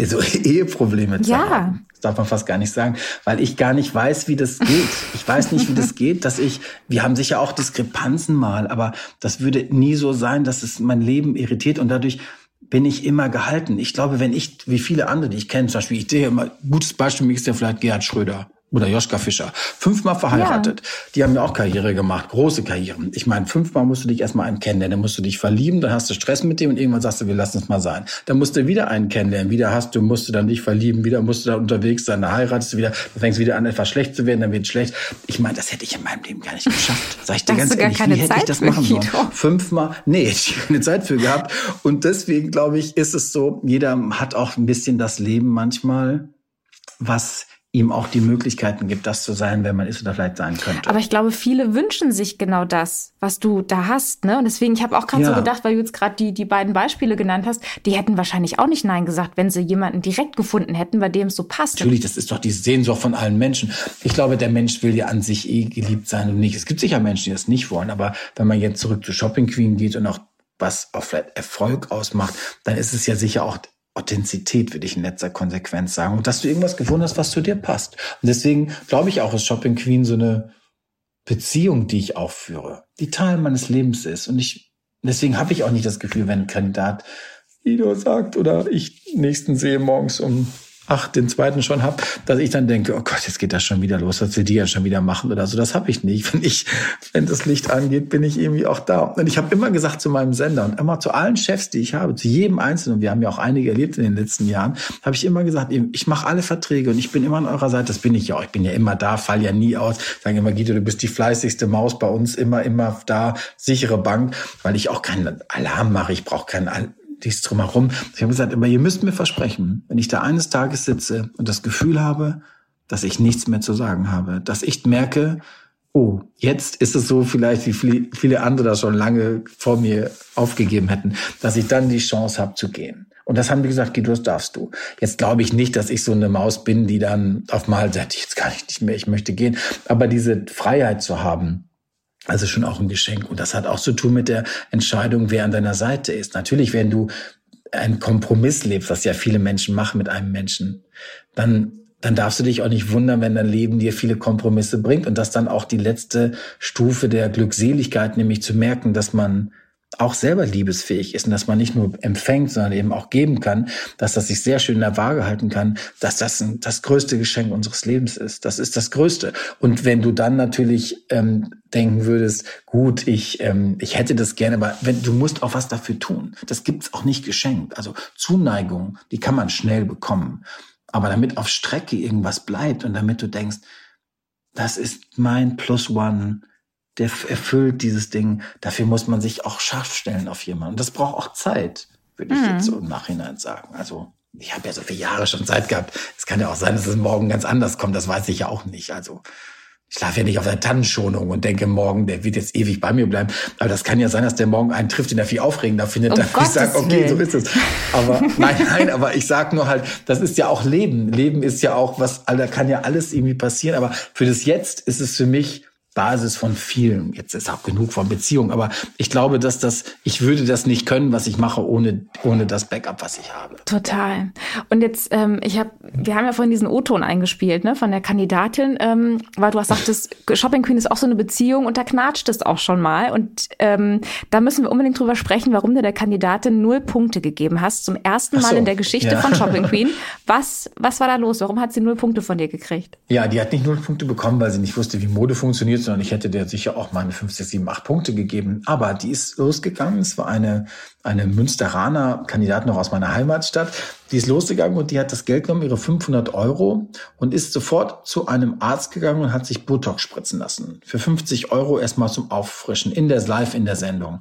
so *laughs* Eheprobleme zu ja. haben. Das darf man fast gar nicht sagen, weil ich gar nicht weiß, wie das geht. Ich weiß nicht, wie das *laughs* geht, dass ich, wir haben sicher auch Diskrepanzen mal, aber das würde nie so sein, dass es mein Leben irritiert und dadurch bin ich immer gehalten. Ich glaube, wenn ich, wie viele andere, die ich kenne, zum Beispiel, ich sehe immer, gutes Beispiel ist ja vielleicht Gerhard Schröder oder Joschka Fischer, fünfmal verheiratet. Ja. Die haben ja auch Karriere gemacht, große Karrieren. Ich meine, fünfmal musst du dich erstmal einen kennenlernen, dann musst du dich verlieben, dann hast du Stress mit dem und irgendwann sagst du, wir lassen es mal sein. Dann musst du wieder einen kennenlernen, wieder hast du, musst du dann dich verlieben, wieder musst du dann unterwegs sein, dann heiratest du wieder, dann fängst wieder an, etwas schlecht zu werden, dann wird schlecht. Ich meine, das hätte ich in meinem Leben gar nicht geschafft. *laughs* Sag ich dir ganz ehrlich, wie hätte Zeit ich das machen sollen? Fünfmal, nee, ich habe keine Zeit für gehabt. Und deswegen, glaube ich, ist es so, jeder hat auch ein bisschen das Leben manchmal, was ihm auch die Möglichkeiten gibt, das zu sein, wer man ist oder vielleicht sein könnte. Aber ich glaube, viele wünschen sich genau das, was du da hast. Ne? Und deswegen, ich habe auch gerade ja. so gedacht, weil du jetzt gerade die, die beiden Beispiele genannt hast, die hätten wahrscheinlich auch nicht Nein gesagt, wenn sie jemanden direkt gefunden hätten, bei dem es so passt. Natürlich, das ist doch die Sehnsucht von allen Menschen. Ich glaube, der Mensch will ja an sich eh geliebt sein und nicht. Es gibt sicher Menschen, die das nicht wollen, aber wenn man jetzt zurück zu Shopping Queen geht und auch was auf Erfolg ausmacht, dann ist es ja sicher auch Authentizität, würde ich in letzter Konsequenz sagen. Und dass du irgendwas gefunden hast, was zu dir passt. Und deswegen glaube ich auch, ist Shopping Queen so eine Beziehung, die ich aufführe, die Teil meines Lebens ist. Und ich, deswegen habe ich auch nicht das Gefühl, wenn ein Kandidat Ido sagt oder ich nächsten sehe morgens um ach, den zweiten schon hab, dass ich dann denke, oh Gott, jetzt geht das schon wieder los, was will die ja schon wieder machen oder so. Das habe ich nicht. Wenn ich, wenn das Licht angeht, bin ich irgendwie auch da. Und ich habe immer gesagt zu meinem Sender und immer zu allen Chefs, die ich habe, zu jedem Einzelnen, und wir haben ja auch einige erlebt in den letzten Jahren, habe ich immer gesagt, ich mache alle Verträge und ich bin immer an eurer Seite. Das bin ich ja auch. Ich bin ja immer da, fall ja nie aus. Sagen immer, Guido, du bist die fleißigste Maus bei uns, immer, immer da, sichere Bank, weil ich auch keinen Alarm mache. Ich brauche keinen dies drumherum. Ich habe gesagt, aber ihr müsst mir versprechen, wenn ich da eines Tages sitze und das Gefühl habe, dass ich nichts mehr zu sagen habe, dass ich merke, oh, jetzt ist es so vielleicht, wie viele andere das schon lange vor mir aufgegeben hätten, dass ich dann die Chance habe zu gehen. Und das haben die gesagt, geh, das darfst du. Jetzt glaube ich nicht, dass ich so eine Maus bin, die dann auf mal sagt, jetzt kann ich nicht mehr, ich möchte gehen. Aber diese Freiheit zu haben, also schon auch ein Geschenk. Und das hat auch zu tun mit der Entscheidung, wer an deiner Seite ist. Natürlich, wenn du einen Kompromiss lebst, was ja viele Menschen machen mit einem Menschen, dann, dann darfst du dich auch nicht wundern, wenn dein Leben dir viele Kompromisse bringt und das dann auch die letzte Stufe der Glückseligkeit, nämlich zu merken, dass man auch selber liebesfähig ist und dass man nicht nur empfängt, sondern eben auch geben kann, dass das sich sehr schön in der Waage halten kann, dass das ein, das größte Geschenk unseres Lebens ist. Das ist das Größte. Und wenn du dann natürlich ähm, denken würdest, gut, ich, ähm, ich hätte das gerne, aber wenn, du musst auch was dafür tun. Das gibt's auch nicht geschenkt. Also Zuneigung, die kann man schnell bekommen. Aber damit auf Strecke irgendwas bleibt und damit du denkst, das ist mein Plus One, der erfüllt dieses Ding. Dafür muss man sich auch scharf stellen auf jemanden. Und das braucht auch Zeit, würde ich mhm. jetzt so im Nachhinein sagen. Also ich habe ja so viele Jahre schon Zeit gehabt. Es kann ja auch sein, dass es morgen ganz anders kommt. Das weiß ich ja auch nicht. Also ich schlafe ja nicht auf der Tannenschonung und denke morgen, der wird jetzt ewig bei mir bleiben. Aber das kann ja sein, dass der morgen einen trifft, den er viel aufregender findet. Um dann ich sage, okay, so ist es. Aber *laughs* nein, nein, aber ich sag nur halt, das ist ja auch Leben. Leben ist ja auch was, da kann ja alles irgendwie passieren. Aber für das Jetzt ist es für mich Basis von vielen. Jetzt ist auch genug von Beziehungen, aber ich glaube, dass das, ich würde das nicht können, was ich mache, ohne, ohne das Backup, was ich habe. Total. Und jetzt, ähm, ich habe, wir haben ja vorhin diesen O-Ton eingespielt, ne, von der Kandidatin, ähm, weil du hast sagtest, Shopping Queen ist auch so eine Beziehung und da knatscht es auch schon mal. Und ähm, da müssen wir unbedingt drüber sprechen, warum du der Kandidatin null Punkte gegeben hast, zum ersten Mal so, in der Geschichte ja. von *laughs* Shopping Queen. Was, was war da los? Warum hat sie null Punkte von dir gekriegt? Ja, die hat nicht null Punkte bekommen, weil sie nicht wusste, wie Mode funktioniert sondern ich hätte der sicher auch meine 5, 6, 7, 8 Punkte gegeben. Aber die ist losgegangen. Es war eine, eine Münsteraner Kandidat noch aus meiner Heimatstadt. Die ist losgegangen und die hat das Geld genommen, ihre 500 Euro und ist sofort zu einem Arzt gegangen und hat sich Botox spritzen lassen. Für 50 Euro erstmal zum Auffrischen in der Live in der Sendung.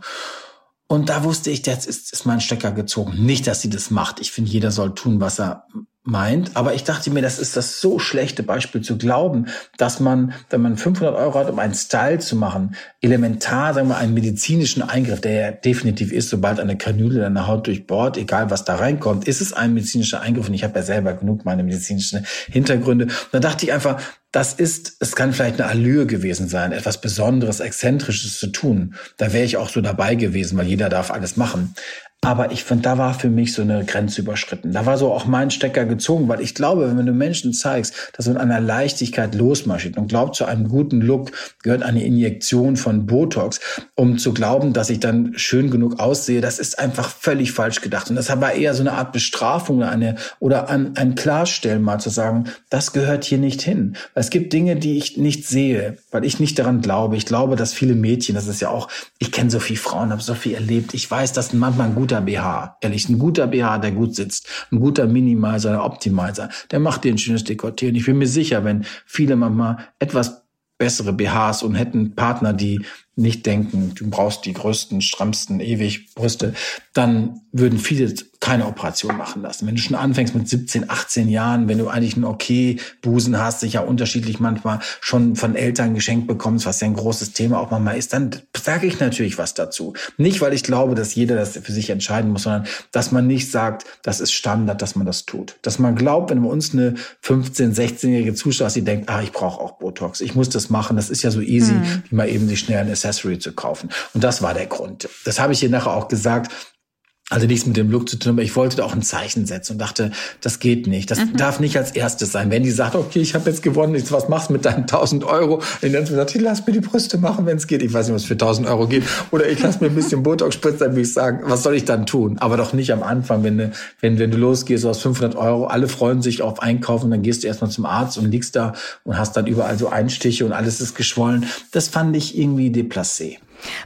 Und da wusste ich, jetzt ist, ist mein Stecker gezogen. Nicht, dass sie das macht. Ich finde, jeder soll tun, was er meint. Aber ich dachte mir, das ist das so schlechte Beispiel zu glauben, dass man, wenn man 500 Euro hat, um einen Style zu machen, elementar, sagen wir, einen medizinischen Eingriff, der ja definitiv ist, sobald eine Kanüle deine Haut durchbohrt, egal was da reinkommt, ist es ein medizinischer Eingriff. Und ich habe ja selber genug meine medizinischen Hintergründe. Und da dachte ich einfach, das ist, es kann vielleicht eine Allure gewesen sein, etwas Besonderes, Exzentrisches zu tun. Da wäre ich auch so dabei gewesen, weil jeder darf alles machen. Aber ich finde, da war für mich so eine Grenze überschritten. Da war so auch mein Stecker gezogen, weil ich glaube, wenn du Menschen zeigst, dass man einer Leichtigkeit losmarschiert und glaubt, zu einem guten Look gehört eine Injektion von Botox, um zu glauben, dass ich dann schön genug aussehe, das ist einfach völlig falsch gedacht. Und das war eher so eine Art Bestrafung oder eine, oder ein, ein Klarstellen mal zu sagen, das gehört hier nicht hin. Es gibt Dinge, die ich nicht sehe, weil ich nicht daran glaube. Ich glaube, dass viele Mädchen, das ist ja auch, ich kenne so viele Frauen, habe so viel erlebt. Ich weiß, dass manchmal ein guter guter BH. Ehrlich, ein guter BH, der gut sitzt. Ein guter Minimizer, der Optimizer. Der macht dir ein schönes Dekolleté. Und ich bin mir sicher, wenn viele manchmal etwas bessere BHs und hätten Partner, die nicht denken, du brauchst die größten, strammsten, ewig Brüste, dann würden viele keine Operation machen lassen. Wenn du schon anfängst mit 17, 18 Jahren, wenn du eigentlich einen okay Busen hast, sicher unterschiedlich manchmal schon von Eltern geschenkt bekommst, was ja ein großes Thema auch manchmal ist, dann sage ich natürlich was dazu. Nicht, weil ich glaube, dass jeder das für sich entscheiden muss, sondern dass man nicht sagt, das ist Standard, dass man das tut. Dass man glaubt, wenn uns eine 15, 16-jährige zuschaut, die denkt, ah, ich brauche auch Botox, ich muss das machen, das ist ja so easy, mhm. wie mal eben sich schnell ein Accessory zu kaufen. Und das war der Grund. Das habe ich hier nachher auch gesagt also nichts mit dem Look zu tun, aber ich wollte da auch ein Zeichen setzen und dachte, das geht nicht. Das mhm. darf nicht als erstes sein. Wenn die sagt, okay, ich habe jetzt gewonnen, jetzt, was machst du mit deinen 1000 Euro? Und dann sagt, ich lass mir die Brüste machen, wenn es geht. Ich weiß nicht, was für 1000 Euro geht. Oder ich lass mir ein bisschen Botox spritzen, dann würde ich sagen, was soll ich dann tun? Aber doch nicht am Anfang, wenn du, wenn, wenn du losgehst, du hast 500 Euro, alle freuen sich auf Einkaufen, dann gehst du erstmal zum Arzt und liegst da und hast dann überall so Einstiche und alles ist geschwollen. Das fand ich irgendwie déplacé.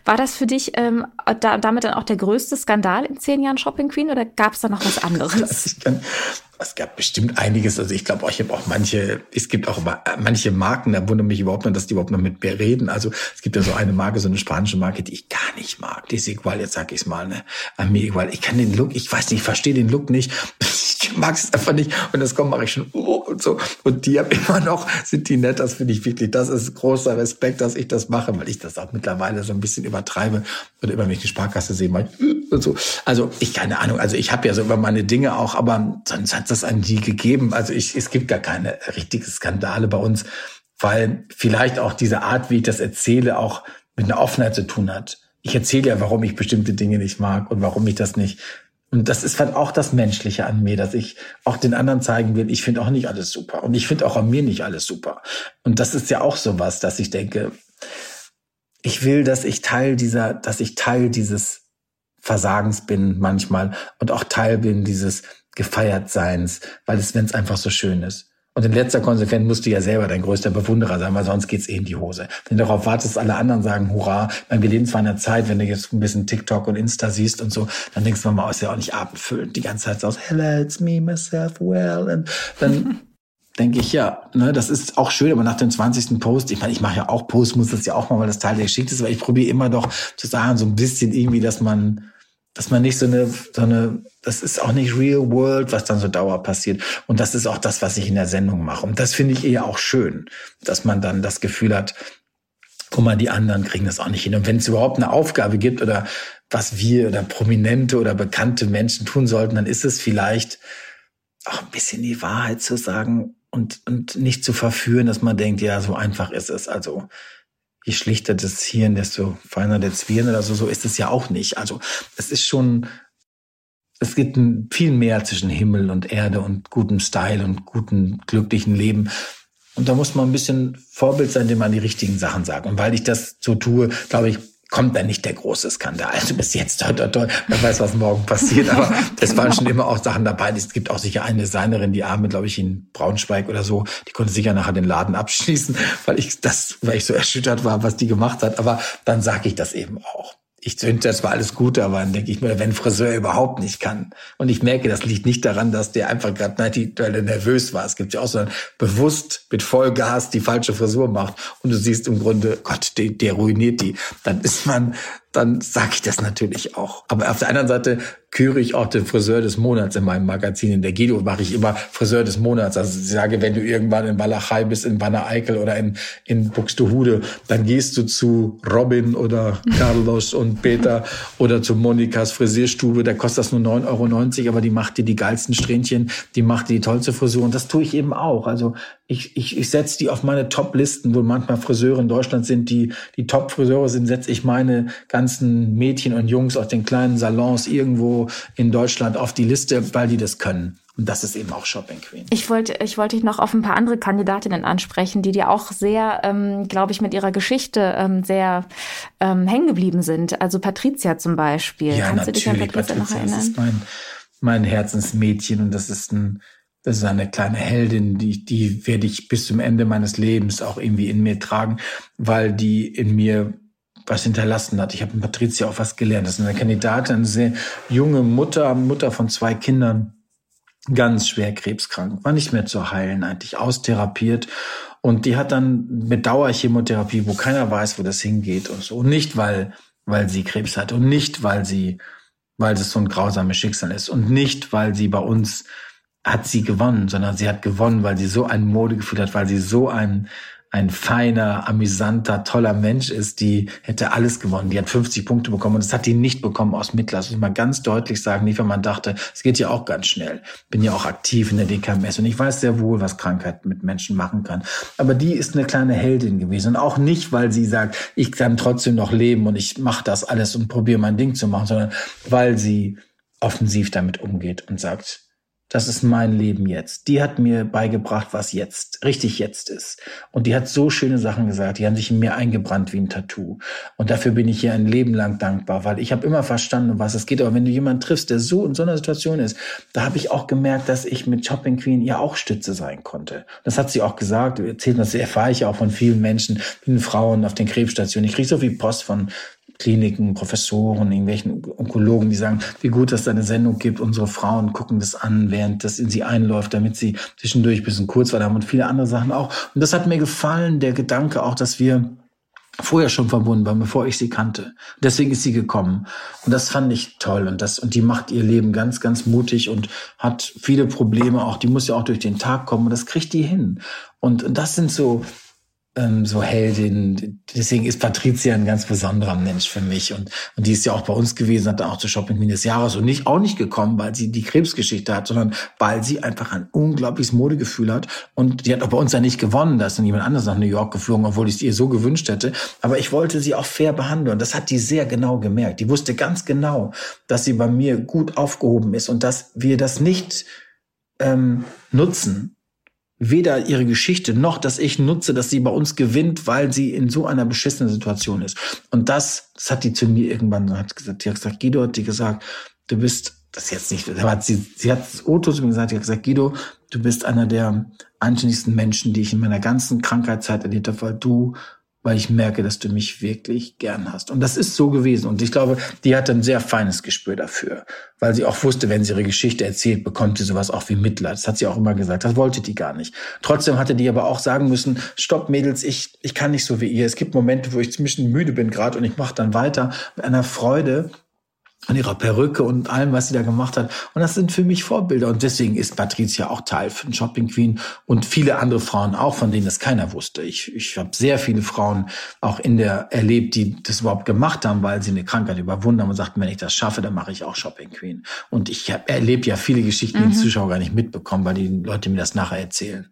War das für dich ähm, da, damit dann auch der größte Skandal in zehn Jahren Shopping Queen oder gab es da noch was anderes? *laughs* es gab bestimmt einiges. Also ich glaube, ich habe auch manche, es gibt auch manche Marken, da wundert mich überhaupt noch, dass die überhaupt noch mit mir reden. Also es gibt ja so eine Marke, so eine spanische Marke, die ich gar nicht mag. Die ist egal, jetzt sag ich's mal, ne? Mir egal. Ich kann den Look, ich weiß nicht, ich verstehe den Look nicht. *laughs* Ich mag es einfach nicht. Und das kommt, mache ich schon oh, und so. Und die haben immer noch, sind die nett, das finde ich wirklich, das ist großer Respekt, dass ich das mache, weil ich das auch mittlerweile so ein bisschen übertreibe. Oder immer, wenn ich die Sparkasse sehe, mal und so. Also ich, keine Ahnung, also ich habe ja so über meine Dinge auch, aber sonst hat das an die gegeben. Also ich, es gibt gar keine richtigen Skandale bei uns, weil vielleicht auch diese Art, wie ich das erzähle, auch mit einer Offenheit zu tun hat. Ich erzähle ja, warum ich bestimmte Dinge nicht mag und warum ich das nicht. Und das ist dann auch das Menschliche an mir, dass ich auch den anderen zeigen will, ich finde auch nicht alles super. Und ich finde auch an mir nicht alles super. Und das ist ja auch so was, dass ich denke, ich will, dass ich Teil dieser, dass ich Teil dieses Versagens bin manchmal und auch Teil bin dieses Gefeiertseins, weil es, wenn es einfach so schön ist. Und in letzter Konsequenz musst du ja selber dein größter Bewunderer sein, weil sonst geht's eh in die Hose. Wenn du darauf wartest, alle anderen sagen Hurra, mein wir leben zwar in einer Zeit, wenn du jetzt ein bisschen TikTok und Insta siehst und so, dann denkst du mal, oh, ist ja auch nicht abendfüllend. Die ganze Zeit so aus, hello, it's me, myself, well. Und dann *laughs* denke ich, ja, ne, das ist auch schön, aber nach dem 20. Post, ich meine, ich mache ja auch Post, muss das ja auch mal, weil das Teil der Geschichte ist, aber ich probiere immer doch zu sagen, so ein bisschen irgendwie, dass man dass man nicht so eine, so eine, das ist auch nicht real world, was dann so dauer passiert. Und das ist auch das, was ich in der Sendung mache. Und das finde ich eher auch schön, dass man dann das Gefühl hat, guck mal, die anderen kriegen das auch nicht hin. Und wenn es überhaupt eine Aufgabe gibt oder was wir oder prominente oder bekannte Menschen tun sollten, dann ist es vielleicht auch ein bisschen die Wahrheit zu sagen und, und nicht zu verführen, dass man denkt, ja, so einfach ist es. Also, je schlichter das Hirn, desto feiner der Zwirn oder so, so ist es ja auch nicht. Also es ist schon, es gibt viel mehr zwischen Himmel und Erde und gutem Style und gutem, glücklichen Leben. Und da muss man ein bisschen Vorbild sein, indem man die richtigen Sachen sagt. Und weil ich das so tue, glaube ich, kommt dann nicht der große Skandal. Also bis jetzt, toi, toi, toi, wer weiß, was morgen passiert, aber es waren schon immer auch Sachen dabei. Es gibt auch sicher eine Designerin, die Arme, glaube ich, in Braunschweig oder so, die konnte sicher nachher den Laden abschließen, weil ich das, weil ich so erschüttert war, was die gemacht hat. Aber dann sage ich das eben auch ich finde, das war alles gut, aber dann denke ich mir, wenn Friseur überhaupt nicht kann. Und ich merke, das liegt nicht daran, dass der einfach gerade er nervös war. Es gibt ja auch so einen bewusst mit Vollgas die falsche Frisur macht und du siehst im Grunde, Gott, der, der ruiniert die. Dann ist man, dann sage ich das natürlich auch. Aber auf der anderen Seite küre ich auch den Friseur des Monats in meinem Magazin. In der Guido mache ich immer Friseur des Monats. Also ich sage, wenn du irgendwann in Walachei bist, in Banner Eickel oder in, in Buxtehude, dann gehst du zu Robin oder Carlos und Peter oder zu Monikas Frisierstube. Da kostet das nur 9,90 Euro, aber die macht dir die geilsten Strähnchen, die macht dir die tollste Frisur. Und das tue ich eben auch. Also ich, ich, ich setze die auf meine Top-Listen, wo manchmal Friseure in Deutschland sind, die die Top-Friseure sind, setze ich meine ganzen Mädchen und Jungs aus den kleinen Salons irgendwo in Deutschland auf die Liste, weil die das können. Und das ist eben auch Shopping Queen. Ich wollte, ich wollte dich noch auf ein paar andere Kandidatinnen ansprechen, die dir auch sehr, ähm, glaube ich, mit ihrer Geschichte ähm, sehr ähm, hängen geblieben sind. Also Patricia zum Beispiel. Ja, Kannst natürlich. du dich an Patricia, Patricia noch erinnern? Das ist mein, mein Herzensmädchen und das ist ein, das ist eine kleine Heldin, die, die werde ich bis zum Ende meines Lebens auch irgendwie in mir tragen, weil die in mir was hinterlassen hat. Ich habe in Patricia auch was gelernt. Das ist eine Kandidatin, eine sehr junge Mutter, Mutter von zwei Kindern, ganz schwer krebskrank, war nicht mehr zu heilen, eigentlich austherapiert Und die hat dann mit Dauerchemotherapie, wo keiner weiß, wo das hingeht und so. Und nicht, weil, weil sie Krebs hat und nicht, weil sie, weil es so ein grausames Schicksal ist und nicht, weil sie bei uns hat sie gewonnen, sondern sie hat gewonnen, weil sie so ein Modegefühl hat, weil sie so ein, ein feiner, amüsanter, toller Mensch ist, die hätte alles gewonnen. Die hat 50 Punkte bekommen und das hat die nicht bekommen aus Mitleid. Das muss man ganz deutlich sagen, nicht wenn man dachte, es geht ja auch ganz schnell. Bin ja auch aktiv in der DKMS und ich weiß sehr wohl, was Krankheit mit Menschen machen kann. Aber die ist eine kleine Heldin gewesen und auch nicht, weil sie sagt, ich kann trotzdem noch leben und ich mache das alles und probiere mein Ding zu machen, sondern weil sie offensiv damit umgeht und sagt, das ist mein Leben jetzt. Die hat mir beigebracht, was jetzt, richtig jetzt ist. Und die hat so schöne Sachen gesagt, die haben sich in mir eingebrannt wie ein Tattoo. Und dafür bin ich ihr ein Leben lang dankbar, weil ich habe immer verstanden, was es geht. Aber wenn du jemanden triffst, der so in so einer Situation ist, da habe ich auch gemerkt, dass ich mit Shopping Queen ihr auch Stütze sein konnte. Das hat sie auch gesagt, erzählt, das erfahre ich auch von vielen Menschen, vielen Frauen auf den Krebsstationen. Ich kriege so viel Post von Kliniken, Professoren, irgendwelchen Onkologen, die sagen, wie gut, dass es eine Sendung gibt. Unsere Frauen gucken das an, während das in sie einläuft, damit sie zwischendurch ein bisschen Kurzweil haben und viele andere Sachen auch. Und das hat mir gefallen, der Gedanke auch, dass wir vorher schon verbunden waren, bevor ich sie kannte. Deswegen ist sie gekommen. Und das fand ich toll. Und das, und die macht ihr Leben ganz, ganz mutig und hat viele Probleme auch. Die muss ja auch durch den Tag kommen und das kriegt die hin. Und das sind so, ähm, so Heldin. Deswegen ist Patricia ein ganz besonderer Mensch für mich. Und, und die ist ja auch bei uns gewesen, hat auch zur Shopping des Jahres und nicht, auch nicht gekommen, weil sie die Krebsgeschichte hat, sondern weil sie einfach ein unglaubliches Modegefühl hat. Und die hat auch bei uns ja nicht gewonnen. Da ist dann jemand anderes nach New York geflogen, obwohl ich es ihr so gewünscht hätte. Aber ich wollte sie auch fair behandeln. Das hat die sehr genau gemerkt. Die wusste ganz genau, dass sie bei mir gut aufgehoben ist und dass wir das nicht ähm, nutzen, weder ihre Geschichte noch, dass ich nutze, dass sie bei uns gewinnt, weil sie in so einer beschissenen Situation ist. Und das, das hat die zu mir irgendwann hat gesagt, die hat gesagt, Guido hat die gesagt, du bist, das jetzt nicht, hat sie, sie hat Otto zu mir gesagt, die hat gesagt, Guido, du bist einer der anständigsten Menschen, die ich in meiner ganzen Krankheitszeit erlebt habe, weil du weil ich merke, dass du mich wirklich gern hast. Und das ist so gewesen. Und ich glaube, die hat ein sehr feines Gespür dafür, weil sie auch wusste, wenn sie ihre Geschichte erzählt, bekommt sie sowas auch wie Mitleid. Das hat sie auch immer gesagt. Das wollte die gar nicht. Trotzdem hatte die aber auch sagen müssen, stopp Mädels, ich, ich kann nicht so wie ihr. Es gibt Momente, wo ich ziemlich müde bin gerade und ich mache dann weiter mit einer Freude, an ihrer Perücke und allem, was sie da gemacht hat. Und das sind für mich Vorbilder. Und deswegen ist Patricia auch Teil von Shopping Queen und viele andere Frauen auch, von denen das keiner wusste. Ich, ich habe sehr viele Frauen auch in der erlebt, die das überhaupt gemacht haben, weil sie eine Krankheit überwunden haben und sagten, wenn ich das schaffe, dann mache ich auch Shopping Queen. Und ich erlebe ja viele Geschichten, die die mhm. Zuschauer gar nicht mitbekommen, weil die Leute mir das nachher erzählen.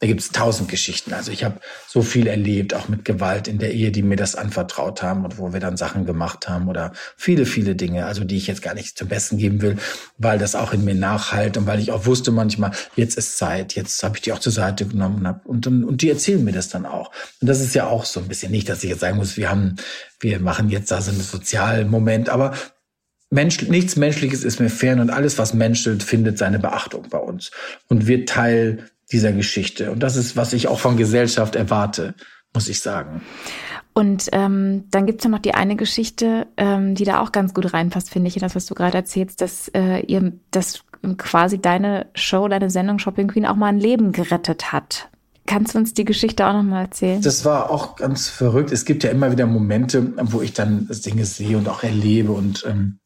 Da gibt es tausend Geschichten. Also ich habe so viel erlebt, auch mit Gewalt in der Ehe, die mir das anvertraut haben und wo wir dann Sachen gemacht haben oder viele, viele Dinge, also die ich jetzt gar nicht zum Besten geben will, weil das auch in mir nachhalt und weil ich auch wusste manchmal, jetzt ist Zeit, jetzt habe ich die auch zur Seite genommen und, und, und die erzählen mir das dann auch. Und das ist ja auch so ein bisschen nicht, dass ich jetzt sagen muss, wir haben, wir machen jetzt da so einen sozialen Moment, aber Mensch, nichts Menschliches ist mir fern und alles, was menschelt, findet seine Beachtung bei uns und wird Teil dieser Geschichte. Und das ist, was ich auch von Gesellschaft erwarte, muss ich sagen. Und ähm, dann gibt's ja noch die eine Geschichte, ähm, die da auch ganz gut reinpasst, finde ich, in das, was du gerade erzählst, dass äh, ihr, dass quasi deine Show, deine Sendung Shopping Queen auch mal ein Leben gerettet hat. Kannst du uns die Geschichte auch nochmal erzählen? Das war auch ganz verrückt. Es gibt ja immer wieder Momente, wo ich dann Dinge sehe und auch erlebe und ähm,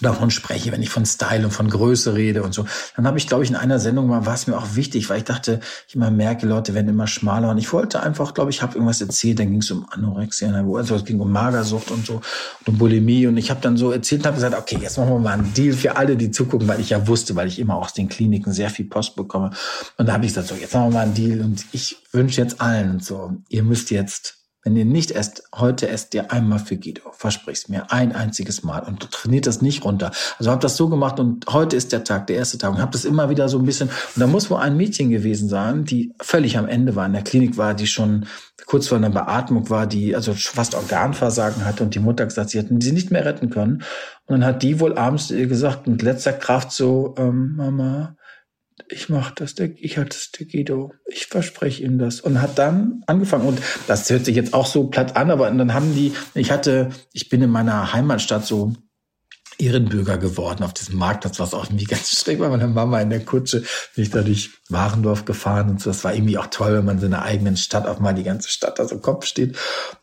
davon spreche, wenn ich von Style und von Größe rede und so, dann habe ich, glaube ich, in einer Sendung mal, war es mir auch wichtig, weil ich dachte, ich immer merke, Leute werden immer schmaler. Und ich wollte einfach, glaube ich, habe irgendwas erzählt, dann ging es um Anorexia, also es ging um Magersucht und so und um Bulimie. Und ich habe dann so erzählt und habe gesagt, okay, jetzt machen wir mal einen Deal für alle, die zugucken, weil ich ja wusste, weil ich immer aus den Kliniken sehr viel Post bekomme. Und da habe ich gesagt, so, jetzt machen wir mal einen Deal. Und ich wünsche jetzt allen so, ihr müsst jetzt wenn ihr nicht esst, heute esst ihr einmal für Guido. Versprich's mir. Ein einziges Mal. Und trainiert das nicht runter. Also habt das so gemacht und heute ist der Tag, der erste Tag. Und habt das immer wieder so ein bisschen. Und da muss wohl ein Mädchen gewesen sein, die völlig am Ende war. In der Klinik war, die schon kurz vor einer Beatmung war, die also fast Organversagen hatte und die Mutter gesagt, sie hätten sie nicht mehr retten können. Und dann hat die wohl abends gesagt, mit letzter Kraft so, ähm, Mama, ich mach das, der, ich hatte es der Guido, ich verspreche ihm das. Und hat dann angefangen, und das hört sich jetzt auch so platt an, aber dann haben die, ich hatte, ich bin in meiner Heimatstadt so Ehrenbürger geworden auf diesem Marktplatz, was auch irgendwie *laughs* ganz schräg war. Meine Mama in der Kutsche bin ich da durch Warendorf gefahren und so. Das war irgendwie auch toll, wenn man in seiner eigenen Stadt auf mal die ganze Stadt da so im Kopf steht.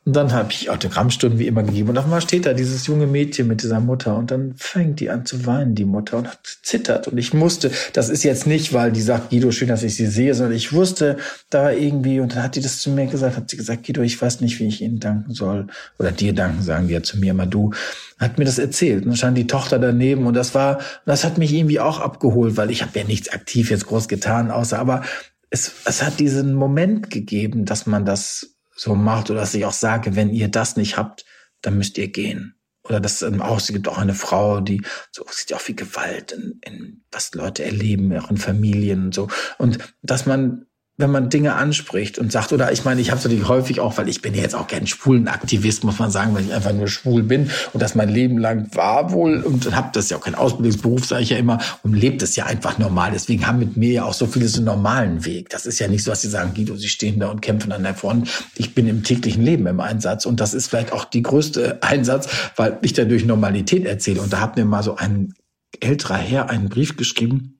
Und dann habe ich Autogrammstunden wie immer gegeben. Und auf einmal steht da dieses junge Mädchen mit dieser Mutter und dann fängt die an zu weinen, die Mutter, und hat zittert. Und ich musste, das ist jetzt nicht, weil die sagt, Guido, schön, dass ich sie sehe, sondern ich wusste da irgendwie, und dann hat die das zu mir gesagt, hat sie gesagt, Guido, ich weiß nicht, wie ich Ihnen danken soll. Oder dir danken, sagen die ja zu mir immer du hat mir das erzählt. Und dann stand die Tochter daneben und das war, das hat mich irgendwie auch abgeholt, weil ich habe ja nichts aktiv jetzt groß getan, außer aber es, es hat diesen Moment gegeben, dass man das so macht oder dass ich auch sage, wenn ihr das nicht habt, dann müsst ihr gehen. Oder das ähm, auch, es gibt auch eine Frau, die so sieht ja auch wie Gewalt in, in was Leute erleben, auch in Familien und so. Und dass man wenn man Dinge anspricht und sagt, oder ich meine, ich habe es natürlich häufig auch, weil ich bin ja jetzt auch kein schwulen Aktivist, muss man sagen, weil ich einfach nur schwul bin und das mein Leben lang war wohl und habe das ja auch kein Ausbildungsberuf, sage ich ja immer, und lebt es ja einfach normal. Deswegen haben mit mir ja auch so viele so einen normalen Weg. Das ist ja nicht so, dass sie sagen, Guido, sie stehen da und kämpfen an der Front. Ich bin im täglichen Leben im Einsatz und das ist vielleicht auch die größte Einsatz, weil ich da durch Normalität erzähle. Und da hat mir mal so ein älterer Herr einen Brief geschrieben,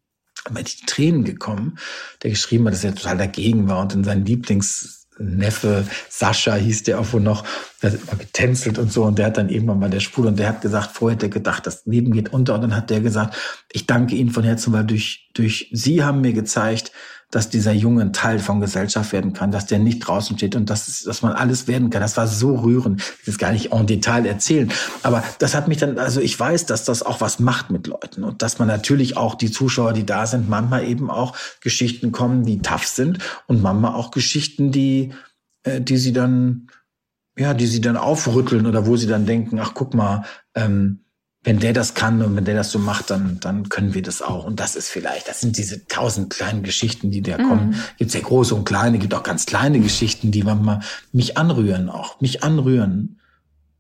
aber die Tränen gekommen, der geschrieben hat, dass er total dagegen war und in seinen Lieblingsneffe Sascha hieß der auch wohl noch, der hat immer getänzelt und so. Und der hat dann irgendwann mal der Spur und der hat gesagt, vorher hätte er gedacht, das Leben geht unter. Und dann hat der gesagt, ich danke Ihnen von Herzen, weil durch, durch Sie haben mir gezeigt, dass dieser Junge ein Teil von Gesellschaft werden kann, dass der nicht draußen steht und dass, dass man alles werden kann. Das war so rührend. Ich will es gar nicht en Detail erzählen. Aber das hat mich dann, also ich weiß, dass das auch was macht mit Leuten und dass man natürlich auch die Zuschauer, die da sind, manchmal eben auch Geschichten kommen, die tough sind und manchmal auch Geschichten, die, äh, die sie dann, ja, die sie dann aufrütteln oder wo sie dann denken, ach guck mal, ähm, wenn der das kann und wenn der das so macht, dann, dann können wir das auch. Und das ist vielleicht, das sind diese tausend kleinen Geschichten, die da mhm. kommen. Gibt ja große und kleine, gibt auch ganz kleine Geschichten, die manchmal mich anrühren auch, mich anrühren.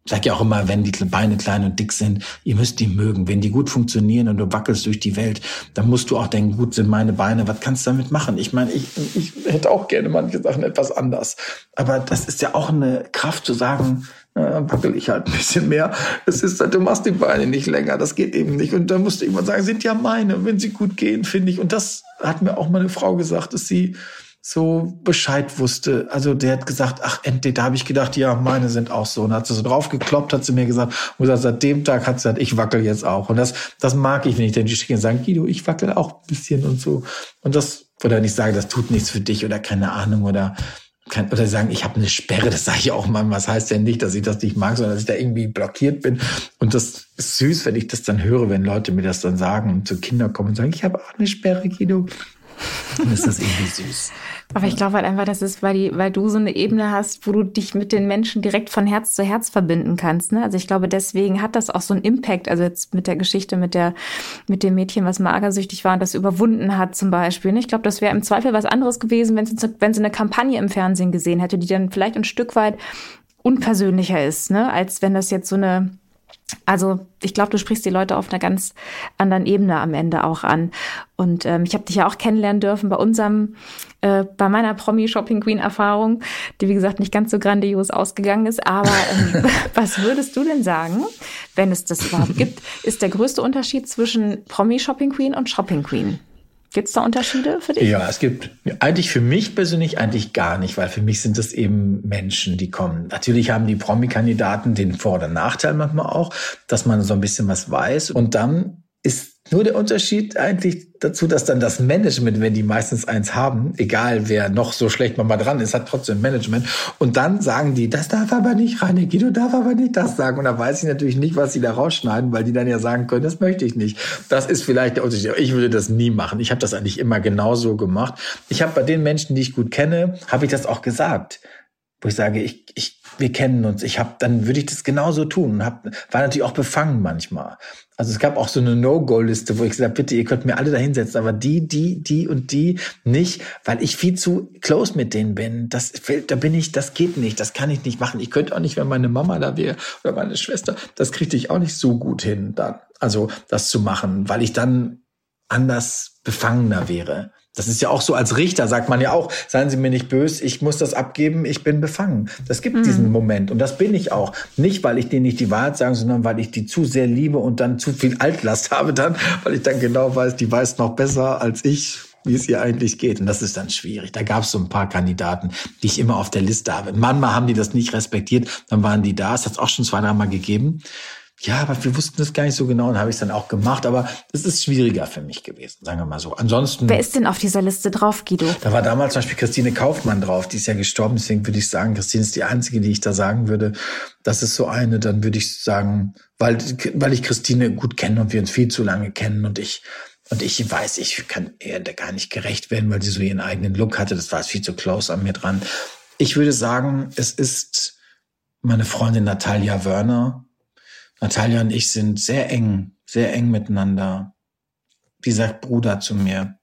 Ich sag ja auch immer, wenn die Beine klein und dick sind, ihr müsst die mögen. Wenn die gut funktionieren und du wackelst durch die Welt, dann musst du auch denken, gut sind meine Beine, was kannst du damit machen? Ich meine, ich, ich hätte auch gerne manche Sachen etwas anders. Aber das ist ja auch eine Kraft zu sagen, dann wackel ich halt ein bisschen mehr. Es ist, du machst die Beine nicht länger, das geht eben nicht. Und dann musste ich immer sagen, sind ja meine, wenn sie gut gehen, finde ich. Und das hat mir auch meine Frau gesagt, dass sie so Bescheid wusste. Also der hat gesagt, ach, endlich, da habe ich gedacht, ja, meine sind auch so. Und hat sie so drauf gekloppt, hat sie mir gesagt, und gesagt, seit dem Tag hat sie gesagt, ich wackel jetzt auch. Und das, das mag ich, wenn ich dann die Schicke sagen, Guido, ich wackel auch ein bisschen und so. Und das, oder nicht sagen, das tut nichts für dich oder keine Ahnung oder kann, oder sagen, ich habe eine Sperre, das sage ich auch mal. Was heißt ja nicht, dass ich das nicht mag, sondern dass ich da irgendwie blockiert bin. Und das ist süß, wenn ich das dann höre, wenn Leute mir das dann sagen und zu Kinder kommen und sagen, ich habe auch eine Sperre, Guido. Dann ist das irgendwie süß. Aber ich glaube halt einfach, das ist, weil, die, weil du so eine Ebene hast, wo du dich mit den Menschen direkt von Herz zu Herz verbinden kannst. Ne? Also ich glaube, deswegen hat das auch so einen Impact. Also jetzt mit der Geschichte mit der mit dem Mädchen, was magersüchtig war und das überwunden hat zum Beispiel. Ne? Ich glaube, das wäre im Zweifel was anderes gewesen, wenn sie, wenn sie eine Kampagne im Fernsehen gesehen hätte, die dann vielleicht ein Stück weit unpersönlicher ist, ne? als wenn das jetzt so eine also ich glaube, du sprichst die Leute auf einer ganz anderen Ebene am Ende auch an. Und ähm, ich habe dich ja auch kennenlernen dürfen bei unserem, äh, bei meiner Promi Shopping Queen Erfahrung, die wie gesagt nicht ganz so grandios ausgegangen ist. Aber ähm, *laughs* was würdest du denn sagen, wenn es das überhaupt gibt, ist der größte Unterschied zwischen Promi Shopping Queen und Shopping Queen? Gibt es da Unterschiede für dich? Ja, es gibt eigentlich für mich persönlich eigentlich gar nicht, weil für mich sind es eben Menschen, die kommen. Natürlich haben die Promi-Kandidaten den Vor- oder Nachteil manchmal auch, dass man so ein bisschen was weiß. Und dann ist nur der Unterschied eigentlich dazu, dass dann das Management, wenn die meistens eins haben, egal wer noch so schlecht man mal dran ist, hat trotzdem Management. Und dann sagen die, das darf aber nicht rein, Guido darf aber nicht das sagen. Und da weiß ich natürlich nicht, was sie da rausschneiden, weil die dann ja sagen können, das möchte ich nicht. Das ist vielleicht der Unterschied. Ich würde das nie machen. Ich habe das eigentlich immer genauso gemacht. Ich habe bei den Menschen, die ich gut kenne, habe ich das auch gesagt wo ich sage, ich, ich, wir kennen uns, ich habe, dann würde ich das genauso tun. Hab, war natürlich auch befangen manchmal. Also es gab auch so eine No-Go-Liste, wo ich gesagt bitte, ihr könnt mir alle da hinsetzen, aber die, die, die und die nicht, weil ich viel zu close mit denen bin. Das, da bin ich, das geht nicht, das kann ich nicht machen. Ich könnte auch nicht, wenn meine Mama da wäre oder meine Schwester, das kriegte ich auch nicht so gut hin dann. Also das zu machen, weil ich dann anders befangener wäre. Das ist ja auch so als Richter, sagt man ja auch, seien Sie mir nicht böse, ich muss das abgeben, ich bin befangen. Das gibt mhm. diesen Moment und das bin ich auch. Nicht, weil ich denen nicht die Wahrheit sage, sondern weil ich die zu sehr liebe und dann zu viel Altlast *laughs* habe dann, weil ich dann genau weiß, die weiß noch besser als ich, wie es ihr eigentlich geht. Und das ist dann schwierig. Da gab es so ein paar Kandidaten, die ich immer auf der Liste habe. Manchmal haben die das nicht respektiert, dann waren die da. Es hat es auch schon zwei, drei Mal gegeben ja, aber wir wussten das gar nicht so genau und habe ich es dann auch gemacht. Aber es ist schwieriger für mich gewesen, sagen wir mal so. Ansonsten. Wer ist denn auf dieser Liste drauf, Guido? Da war damals zum Beispiel Christine Kaufmann drauf. Die ist ja gestorben. Deswegen würde ich sagen, Christine ist die einzige, die ich da sagen würde. Das ist so eine. Dann würde ich sagen, weil, weil ich Christine gut kenne und wir uns viel zu lange kennen und ich und ich weiß, ich kann ihr da gar nicht gerecht werden, weil sie so ihren eigenen Look hatte. Das war viel zu close an mir dran. Ich würde sagen, es ist meine Freundin Natalia Wörner, Natalia und ich sind sehr eng, sehr eng miteinander. Die sagt Bruder zu mir.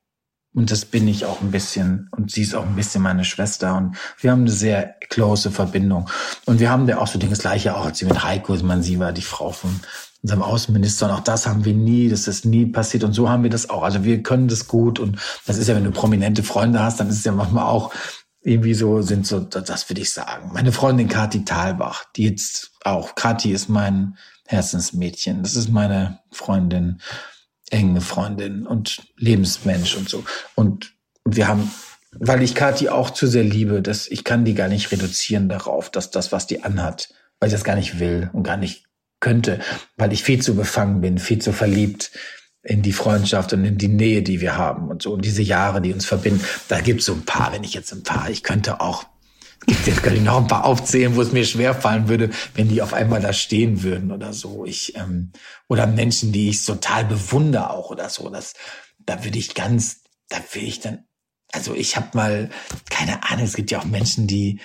Und das bin ich auch ein bisschen. Und sie ist auch ein bisschen meine Schwester. Und wir haben eine sehr close Verbindung. Und wir haben da auch so das Gleiche auch, als sie mit Heiko, man sie war die Frau von unserem Außenminister. Und auch das haben wir nie, das ist nie passiert. Und so haben wir das auch. Also wir können das gut. Und das ist ja, wenn du prominente Freunde hast, dann ist es ja manchmal auch irgendwie so, sind so, das würde ich sagen. Meine Freundin Kathi Thalbach, die jetzt auch, Kathi ist mein, Herzensmädchen. Das ist meine Freundin, enge Freundin und Lebensmensch und so. Und wir haben, weil ich Kathi auch zu sehr liebe, dass ich kann die gar nicht reduzieren darauf, dass das, was die anhat, weil ich das gar nicht will und gar nicht könnte, weil ich viel zu befangen bin, viel zu verliebt in die Freundschaft und in die Nähe, die wir haben und so und diese Jahre, die uns verbinden. Da gibt's so ein paar, wenn ich jetzt ein paar, ich könnte auch Jetzt kann ich noch ein paar aufzählen, wo es mir schwer fallen würde, wenn die auf einmal da stehen würden oder so. Ich ähm, oder Menschen, die ich total bewundere auch oder so. Das, da würde ich ganz, da will ich dann. Also ich habe mal keine Ahnung. Es gibt ja auch Menschen, die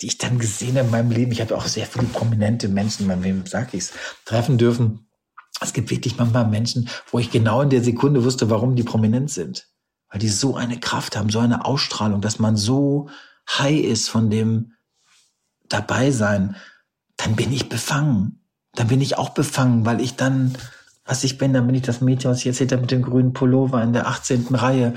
die ich dann gesehen habe in meinem Leben. Ich habe auch sehr viele prominente Menschen, bei wem sag ich's, treffen dürfen. Es gibt wirklich manchmal Menschen, wo ich genau in der Sekunde wusste, warum die prominent sind. Weil die so eine Kraft haben, so eine Ausstrahlung, dass man so high ist von dem Dabeisein, dann bin ich befangen. Dann bin ich auch befangen, weil ich dann, was ich bin, dann bin ich das Mädchen, was ich erzählt habe mit dem grünen Pullover in der 18. Reihe,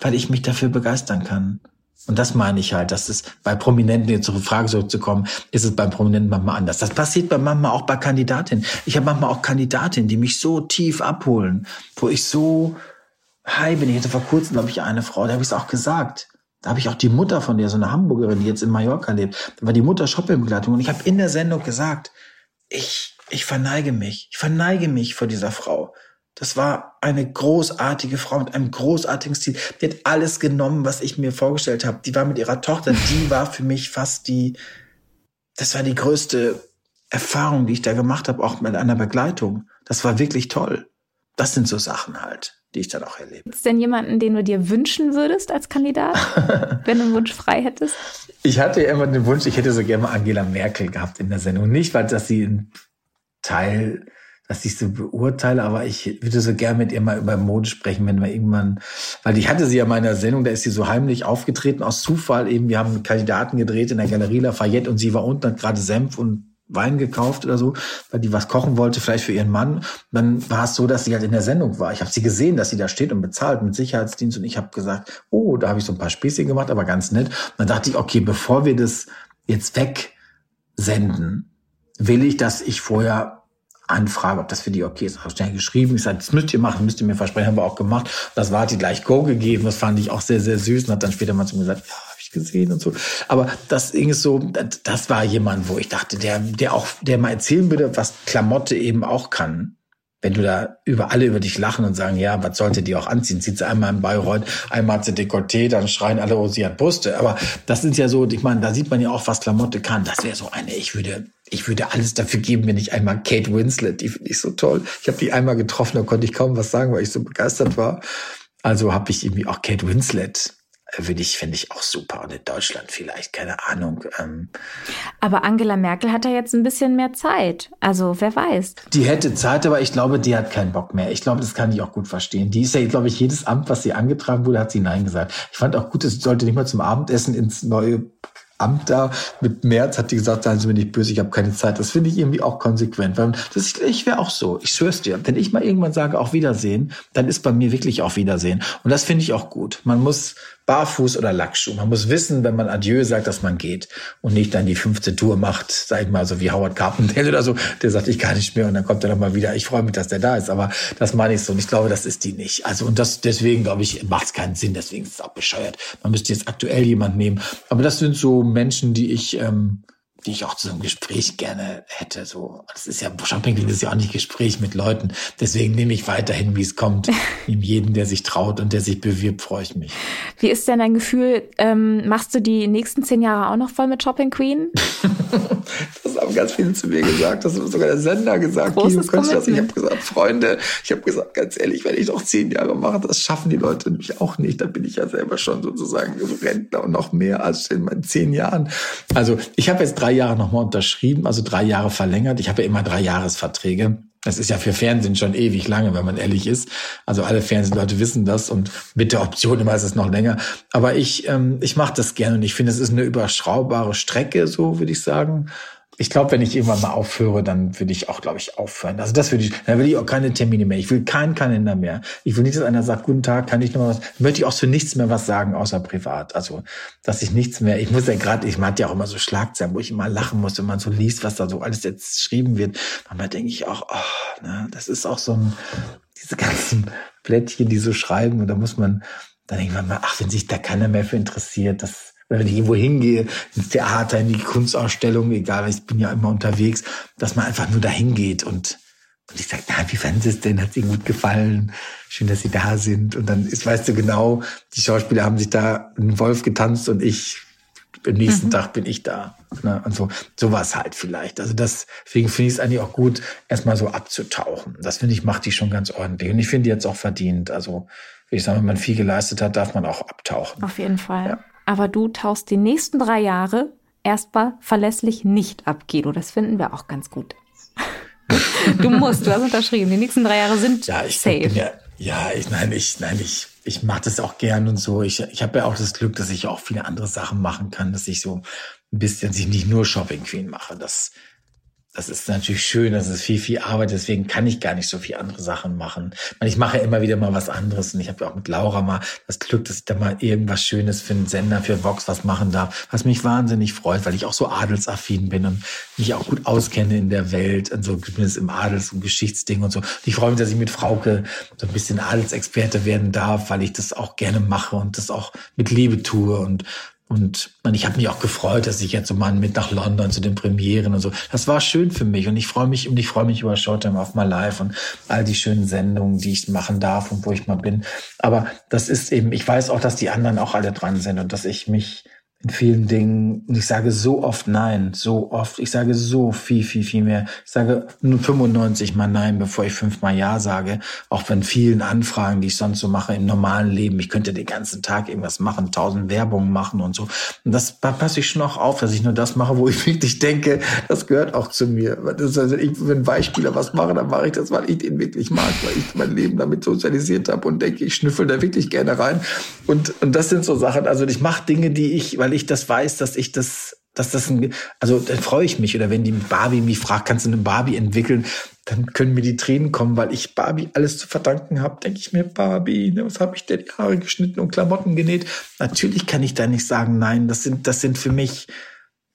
weil ich mich dafür begeistern kann. Und das meine ich halt, dass es bei Prominenten, jetzt zur Frage zurückzukommen, ist es beim Prominenten manchmal anders. Das passiert bei manchmal auch bei Kandidatinnen. Ich habe manchmal auch Kandidatinnen, die mich so tief abholen, wo ich so high bin. Ich hatte vor kurzem, glaube ich, eine Frau, da habe ich es auch gesagt. Da habe ich auch die Mutter von der, so eine Hamburgerin, die jetzt in Mallorca lebt. Da war die Mutter Shoppingbegleitung. Und ich habe in der Sendung gesagt, ich, ich verneige mich. Ich verneige mich vor dieser Frau. Das war eine großartige Frau mit einem großartigen Stil. Die hat alles genommen, was ich mir vorgestellt habe. Die war mit ihrer Tochter, die war für mich fast die, das war die größte Erfahrung, die ich da gemacht habe, auch mit einer Begleitung. Das war wirklich toll. Das sind so Sachen halt die ich dann auch erlebe. Gibt es denn jemanden, den du dir wünschen würdest als Kandidat, *laughs* wenn du einen Wunsch frei hättest? Ich hatte ja immer den Wunsch, ich hätte so gerne mal Angela Merkel gehabt in der Sendung. Nicht, weil dass sie ein Teil, dass ich so beurteile, aber ich würde so gerne mit ihr mal über Mode sprechen, wenn wir irgendwann, weil ich hatte sie ja in meiner Sendung, da ist sie so heimlich aufgetreten aus Zufall eben. Wir haben Kandidaten gedreht in der Galerie Lafayette und sie war unten, hat gerade Senf und Wein gekauft oder so, weil die was kochen wollte, vielleicht für ihren Mann. dann war es so, dass sie halt in der Sendung war. Ich habe sie gesehen, dass sie da steht und bezahlt mit Sicherheitsdienst und ich habe gesagt, oh, da habe ich so ein paar Späßchen gemacht, aber ganz nett. Dann dachte ich, okay, bevor wir das jetzt wegsenden, will ich, dass ich vorher anfrage, ob das für die okay ist. Habe schnell geschrieben. Ich sage, das müsst ihr machen, müsst ihr mir versprechen, haben wir auch gemacht. Das war hat die gleich Go gegeben. Das fand ich auch sehr, sehr süß und hat dann später mal zu mir gesagt, ja, gesehen und so. Aber das Ding ist so, das war jemand, wo ich dachte, der, der auch, der mal erzählen würde, was Klamotte eben auch kann. Wenn du da über alle über dich lachen und sagen, ja, was sollte die auch anziehen? Zieht sie einmal in Bayreuth, einmal zu Dekolleté, dann schreien alle, oh, sie hat Brüste. Aber das sind ja so, ich meine, da sieht man ja auch, was Klamotte kann. Das wäre so eine, ich würde, ich würde alles dafür geben, wenn ich einmal Kate Winslet, die finde ich so toll. Ich habe die einmal getroffen, da konnte ich kaum was sagen, weil ich so begeistert war. Also habe ich irgendwie auch Kate Winslet würde ich, finde ich auch super. Und in Deutschland vielleicht, keine Ahnung. Ähm. Aber Angela Merkel hat ja jetzt ein bisschen mehr Zeit. Also wer weiß. Die hätte Zeit, aber ich glaube, die hat keinen Bock mehr. Ich glaube, das kann ich auch gut verstehen. Die ist ja, glaube ich, jedes Amt, was sie angetragen wurde, hat sie Nein gesagt. Ich fand auch gut, es sollte nicht mal zum Abendessen ins neue Amt da mit März hat die gesagt, seien Sie mir nicht böse, ich habe keine Zeit. Das finde ich irgendwie auch konsequent. Weil das, ich wäre auch so. Ich schwör's dir. Wenn ich mal irgendwann sage, auf Wiedersehen, dann ist bei mir wirklich auf Wiedersehen. Und das finde ich auch gut. Man muss Barfuß oder Lackschuh. Man muss wissen, wenn man Adieu sagt, dass man geht und nicht dann die fünfte Tour macht, sag ich mal, so wie Howard Carpendale *laughs* oder so, der sagt, ich kann nicht mehr und dann kommt er nochmal wieder. Ich freue mich, dass der da ist, aber das meine ich so und ich glaube, das ist die nicht. Also und das deswegen, glaube ich, macht es keinen Sinn, deswegen ist es auch bescheuert. Man müsste jetzt aktuell jemand nehmen. Aber das sind so Menschen, die ich ähm, die ich auch zu einem Gespräch gerne hätte. So, das ist ja Shopping ist ja auch nicht Gespräch mit Leuten. Deswegen nehme ich weiterhin, wie es kommt. *laughs* Nehme jeden, der sich traut und der sich bewirbt, freue ich mich. Wie ist denn dein Gefühl? Ähm, machst du die nächsten zehn Jahre auch noch voll mit Shopping Queen? *laughs* das haben ganz viele zu mir gesagt. Das hat sogar der Sender gesagt. Großes Kino, das? Ich habe gesagt, Freunde, ich habe gesagt, ganz ehrlich, wenn ich noch zehn Jahre mache, das schaffen die Leute nämlich auch nicht. Da bin ich ja selber schon sozusagen Rentner und noch mehr als in meinen zehn Jahren. Also ich habe jetzt drei Jahre nochmal unterschrieben, also drei Jahre verlängert. Ich habe ja immer drei Jahresverträge. Das ist ja für Fernsehen schon ewig lange, wenn man ehrlich ist. Also alle Fernsehleute wissen das und mit der Option immer ist es noch länger. Aber ich, ähm, ich mache das gerne und ich finde, es ist eine überschaubare Strecke, so würde ich sagen ich glaube, wenn ich irgendwann mal aufhöre, dann würde ich auch, glaube ich, aufhören. Also das würde ich, dann will ich auch keine Termine mehr. Ich will keinen Kalender mehr. Ich will nicht, dass einer sagt, guten Tag, kann ich noch mal was, möchte ich auch zu nichts mehr was sagen, außer privat. Also, dass ich nichts mehr, ich muss ja gerade, ich mag ja auch immer so Schlagzeilen, wo ich immer lachen muss, wenn man so liest, was da so alles jetzt geschrieben wird. Manchmal denke ich auch, oh, ne, das ist auch so ein, diese ganzen Blättchen, die so schreiben, und da muss man, dann denkt man mal, ach, wenn sich da keiner mehr für interessiert, das, wenn ich irgendwo hingehe, ins Theater, in die Kunstausstellung, egal, ich bin ja immer unterwegs, dass man einfach nur dahin geht und, und ich sage, na, wie fanden Sie es denn? Hat es Ihnen gut gefallen? Schön, dass Sie da sind. Und dann ist, weißt du genau, die Schauspieler haben sich da einen Wolf getanzt und ich, am nächsten mhm. Tag bin ich da. Ne? Und so, so war es halt vielleicht. Also das, deswegen finde ich es eigentlich auch gut, erstmal so abzutauchen. Das finde ich, macht die schon ganz ordentlich. Und ich finde die jetzt auch verdient. Also, wie ich sage, wenn man viel geleistet hat, darf man auch abtauchen. Auf jeden Fall. Ja aber du tauchst die nächsten drei Jahre erstmal verlässlich nicht ab, Guido. Das finden wir auch ganz gut. *laughs* du musst, du hast unterschrieben. Die nächsten drei Jahre sind ja, ich safe. Ja, ja, ich, nein, ich, nein, ich, ich mache das auch gern und so. Ich, ich habe ja auch das Glück, dass ich auch viele andere Sachen machen kann, dass ich so ein bisschen, dass ich nicht nur Shopping Queen mache. Das, das ist natürlich schön, das ist viel, viel Arbeit, deswegen kann ich gar nicht so viel andere Sachen machen. Ich mache ja immer wieder mal was anderes und ich habe ja auch mit Laura mal das Glück, dass ich da mal irgendwas Schönes für einen Sender, für Vox was machen darf, was mich wahnsinnig freut, weil ich auch so adelsaffin bin und mich auch gut auskenne in der Welt und so zumindest im Adels- und Geschichtsding und so. Und ich freue mich, dass ich mit Frauke so ein bisschen Adelsexperte werden darf, weil ich das auch gerne mache und das auch mit Liebe tue und und, und ich habe mich auch gefreut, dass ich jetzt so mal mit nach London zu den Premieren und so. Das war schön für mich und ich freue mich und ich freue mich über Showtime auf My Life und all die schönen Sendungen, die ich machen darf und wo ich mal bin. Aber das ist eben, ich weiß auch, dass die anderen auch alle dran sind und dass ich mich in vielen Dingen, und ich sage so oft Nein, so oft, ich sage so viel, viel, viel mehr. Ich sage nur 95 mal Nein, bevor ich fünfmal Ja sage. Auch wenn vielen Anfragen, die ich sonst so mache im normalen Leben, ich könnte den ganzen Tag irgendwas machen, tausend Werbungen machen und so. Und das passe ich schon auch auf, dass ich nur das mache, wo ich *laughs* wirklich denke, das gehört auch zu mir. Das heißt, ich, wenn Beispieler was mache, dann mache ich das, weil ich den wirklich mag, weil ich mein Leben damit sozialisiert habe und denke, ich schnüffel da wirklich gerne rein. Und, und das sind so Sachen, also ich mache Dinge, die ich, weil ich das weiß, dass ich das, dass das ein, also dann freue ich mich. Oder wenn die Barbie mich fragt, kannst du eine Barbie entwickeln, dann können mir die Tränen kommen, weil ich Barbie alles zu verdanken habe. Denke ich mir, Barbie, ne, was habe ich denn die Haare geschnitten und Klamotten genäht? Natürlich kann ich da nicht sagen, nein, das sind, das sind für mich,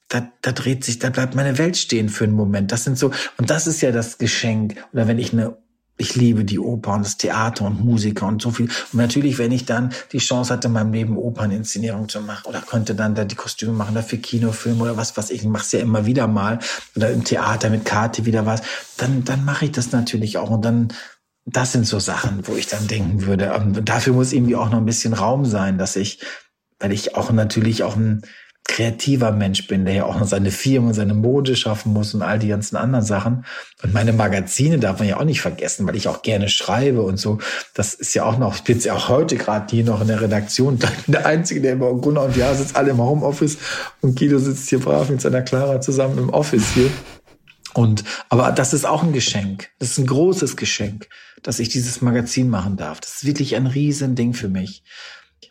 da, da dreht sich, da bleibt meine Welt stehen für einen Moment. Das sind so, und das ist ja das Geschenk. Oder wenn ich eine ich liebe die Oper und das Theater und Musiker und so viel. Und natürlich, wenn ich dann die Chance hatte, in meinem Leben Operninszenierung zu machen oder konnte dann da die Kostüme machen oder für Kinofilme oder was, was ich mache es ja immer wieder mal oder im Theater mit Karte wieder was, dann, dann mache ich das natürlich auch und dann, das sind so Sachen, wo ich dann denken würde, und dafür muss irgendwie auch noch ein bisschen Raum sein, dass ich, weil ich auch natürlich auch ein, kreativer Mensch bin, der ja auch noch seine Firmen und seine Mode schaffen muss und all die ganzen anderen Sachen. Und meine Magazine darf man ja auch nicht vergessen, weil ich auch gerne schreibe und so. Das ist ja auch noch, ich bin ja auch heute gerade hier noch in der Redaktion. *laughs* Der Einzige, der immer Gunnar und Ja sitzt alle im Homeoffice und Guido sitzt hier brav mit seiner Clara zusammen im Office hier. Und, aber das ist auch ein Geschenk. Das ist ein großes Geschenk, dass ich dieses Magazin machen darf. Das ist wirklich ein Riesending für mich.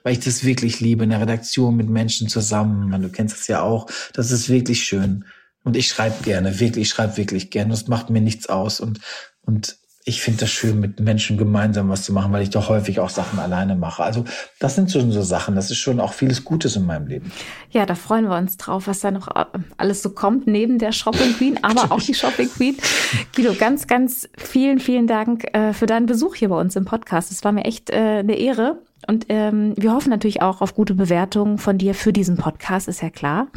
Weil ich das wirklich liebe, in der Redaktion mit Menschen zusammen. Du kennst es ja auch. Das ist wirklich schön. Und ich schreibe gerne, wirklich, ich schreibe wirklich gerne. Das macht mir nichts aus. Und, und ich finde das schön, mit Menschen gemeinsam was zu machen, weil ich doch häufig auch Sachen alleine mache. Also das sind schon so Sachen. Das ist schon auch vieles Gutes in meinem Leben. Ja, da freuen wir uns drauf, was da noch äh, alles so kommt neben der Shopping Queen, aber auch die Shopping Queen. *laughs* Guido, ganz, ganz vielen, vielen Dank äh, für deinen Besuch hier bei uns im Podcast. Es war mir echt äh, eine Ehre. Und ähm, wir hoffen natürlich auch auf gute Bewertungen von dir für diesen Podcast, ist ja klar.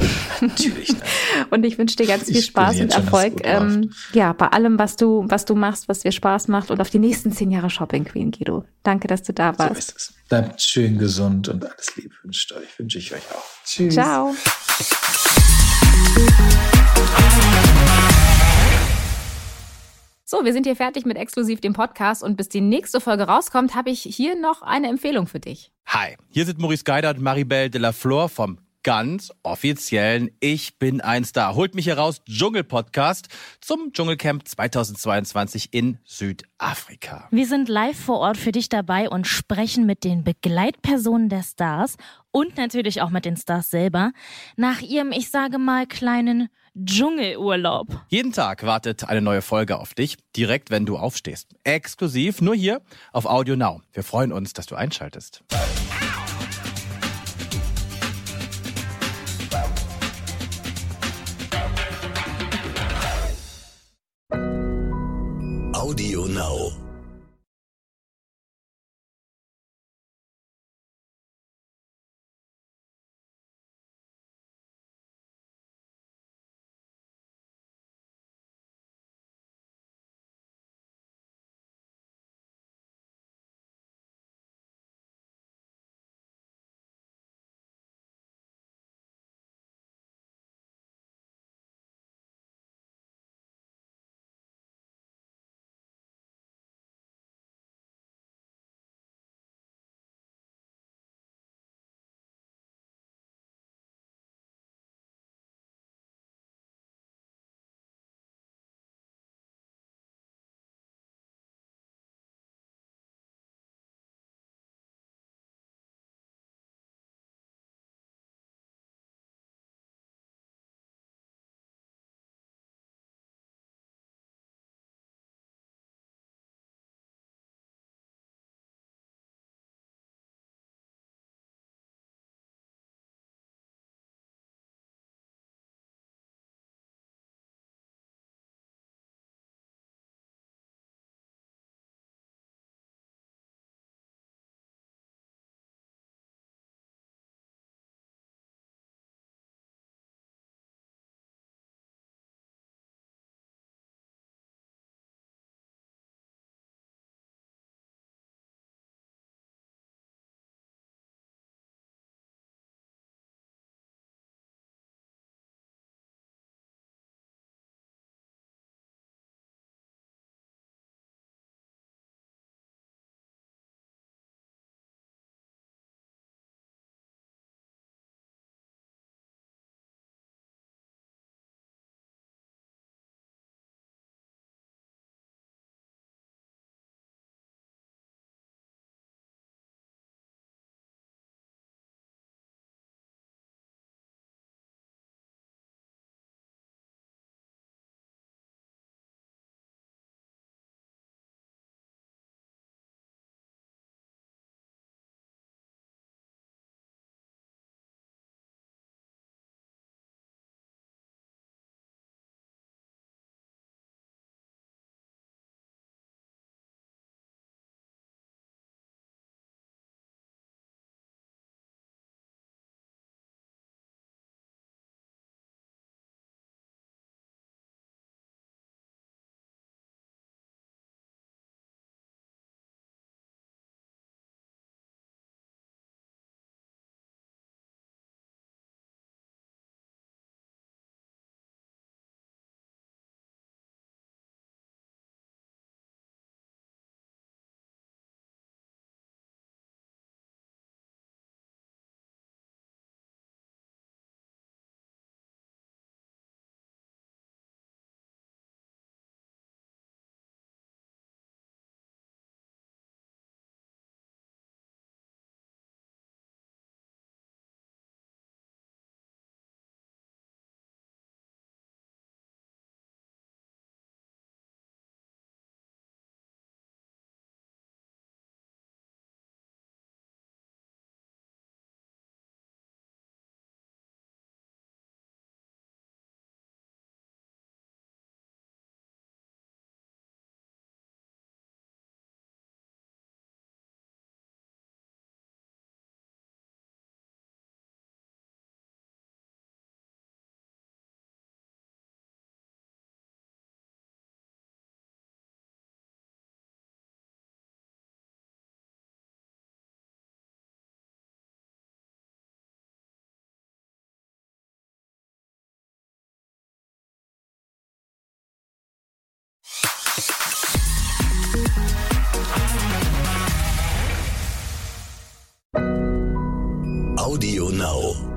Natürlich. *laughs* und ich wünsche dir ganz viel Spaß und Erfolg. Ähm, ja, bei allem, was du, was du machst, was dir Spaß macht und auf die nächsten zehn Jahre Shopping Queen, Guido. Danke, dass du da warst. So ist es. Bleibt schön gesund und alles Liebe wünsche euch, wünsche ich euch auch. Tschüss. Ciao. So, wir sind hier fertig mit exklusiv dem Podcast und bis die nächste Folge rauskommt, habe ich hier noch eine Empfehlung für dich. Hi, hier sind Maurice Geider und Maribel de la Flor vom ganz offiziellen Ich bin ein Star. Holt mich heraus, Dschungel-Podcast zum Dschungelcamp 2022 in Südafrika. Wir sind live vor Ort für dich dabei und sprechen mit den Begleitpersonen der Stars und natürlich auch mit den Stars selber nach ihrem, ich sage mal, kleinen Dschungelurlaub. Jeden Tag wartet eine neue Folge auf dich, direkt wenn du aufstehst. Exklusiv nur hier auf Audio Now. Wir freuen uns, dass du einschaltest. Audio Now. now.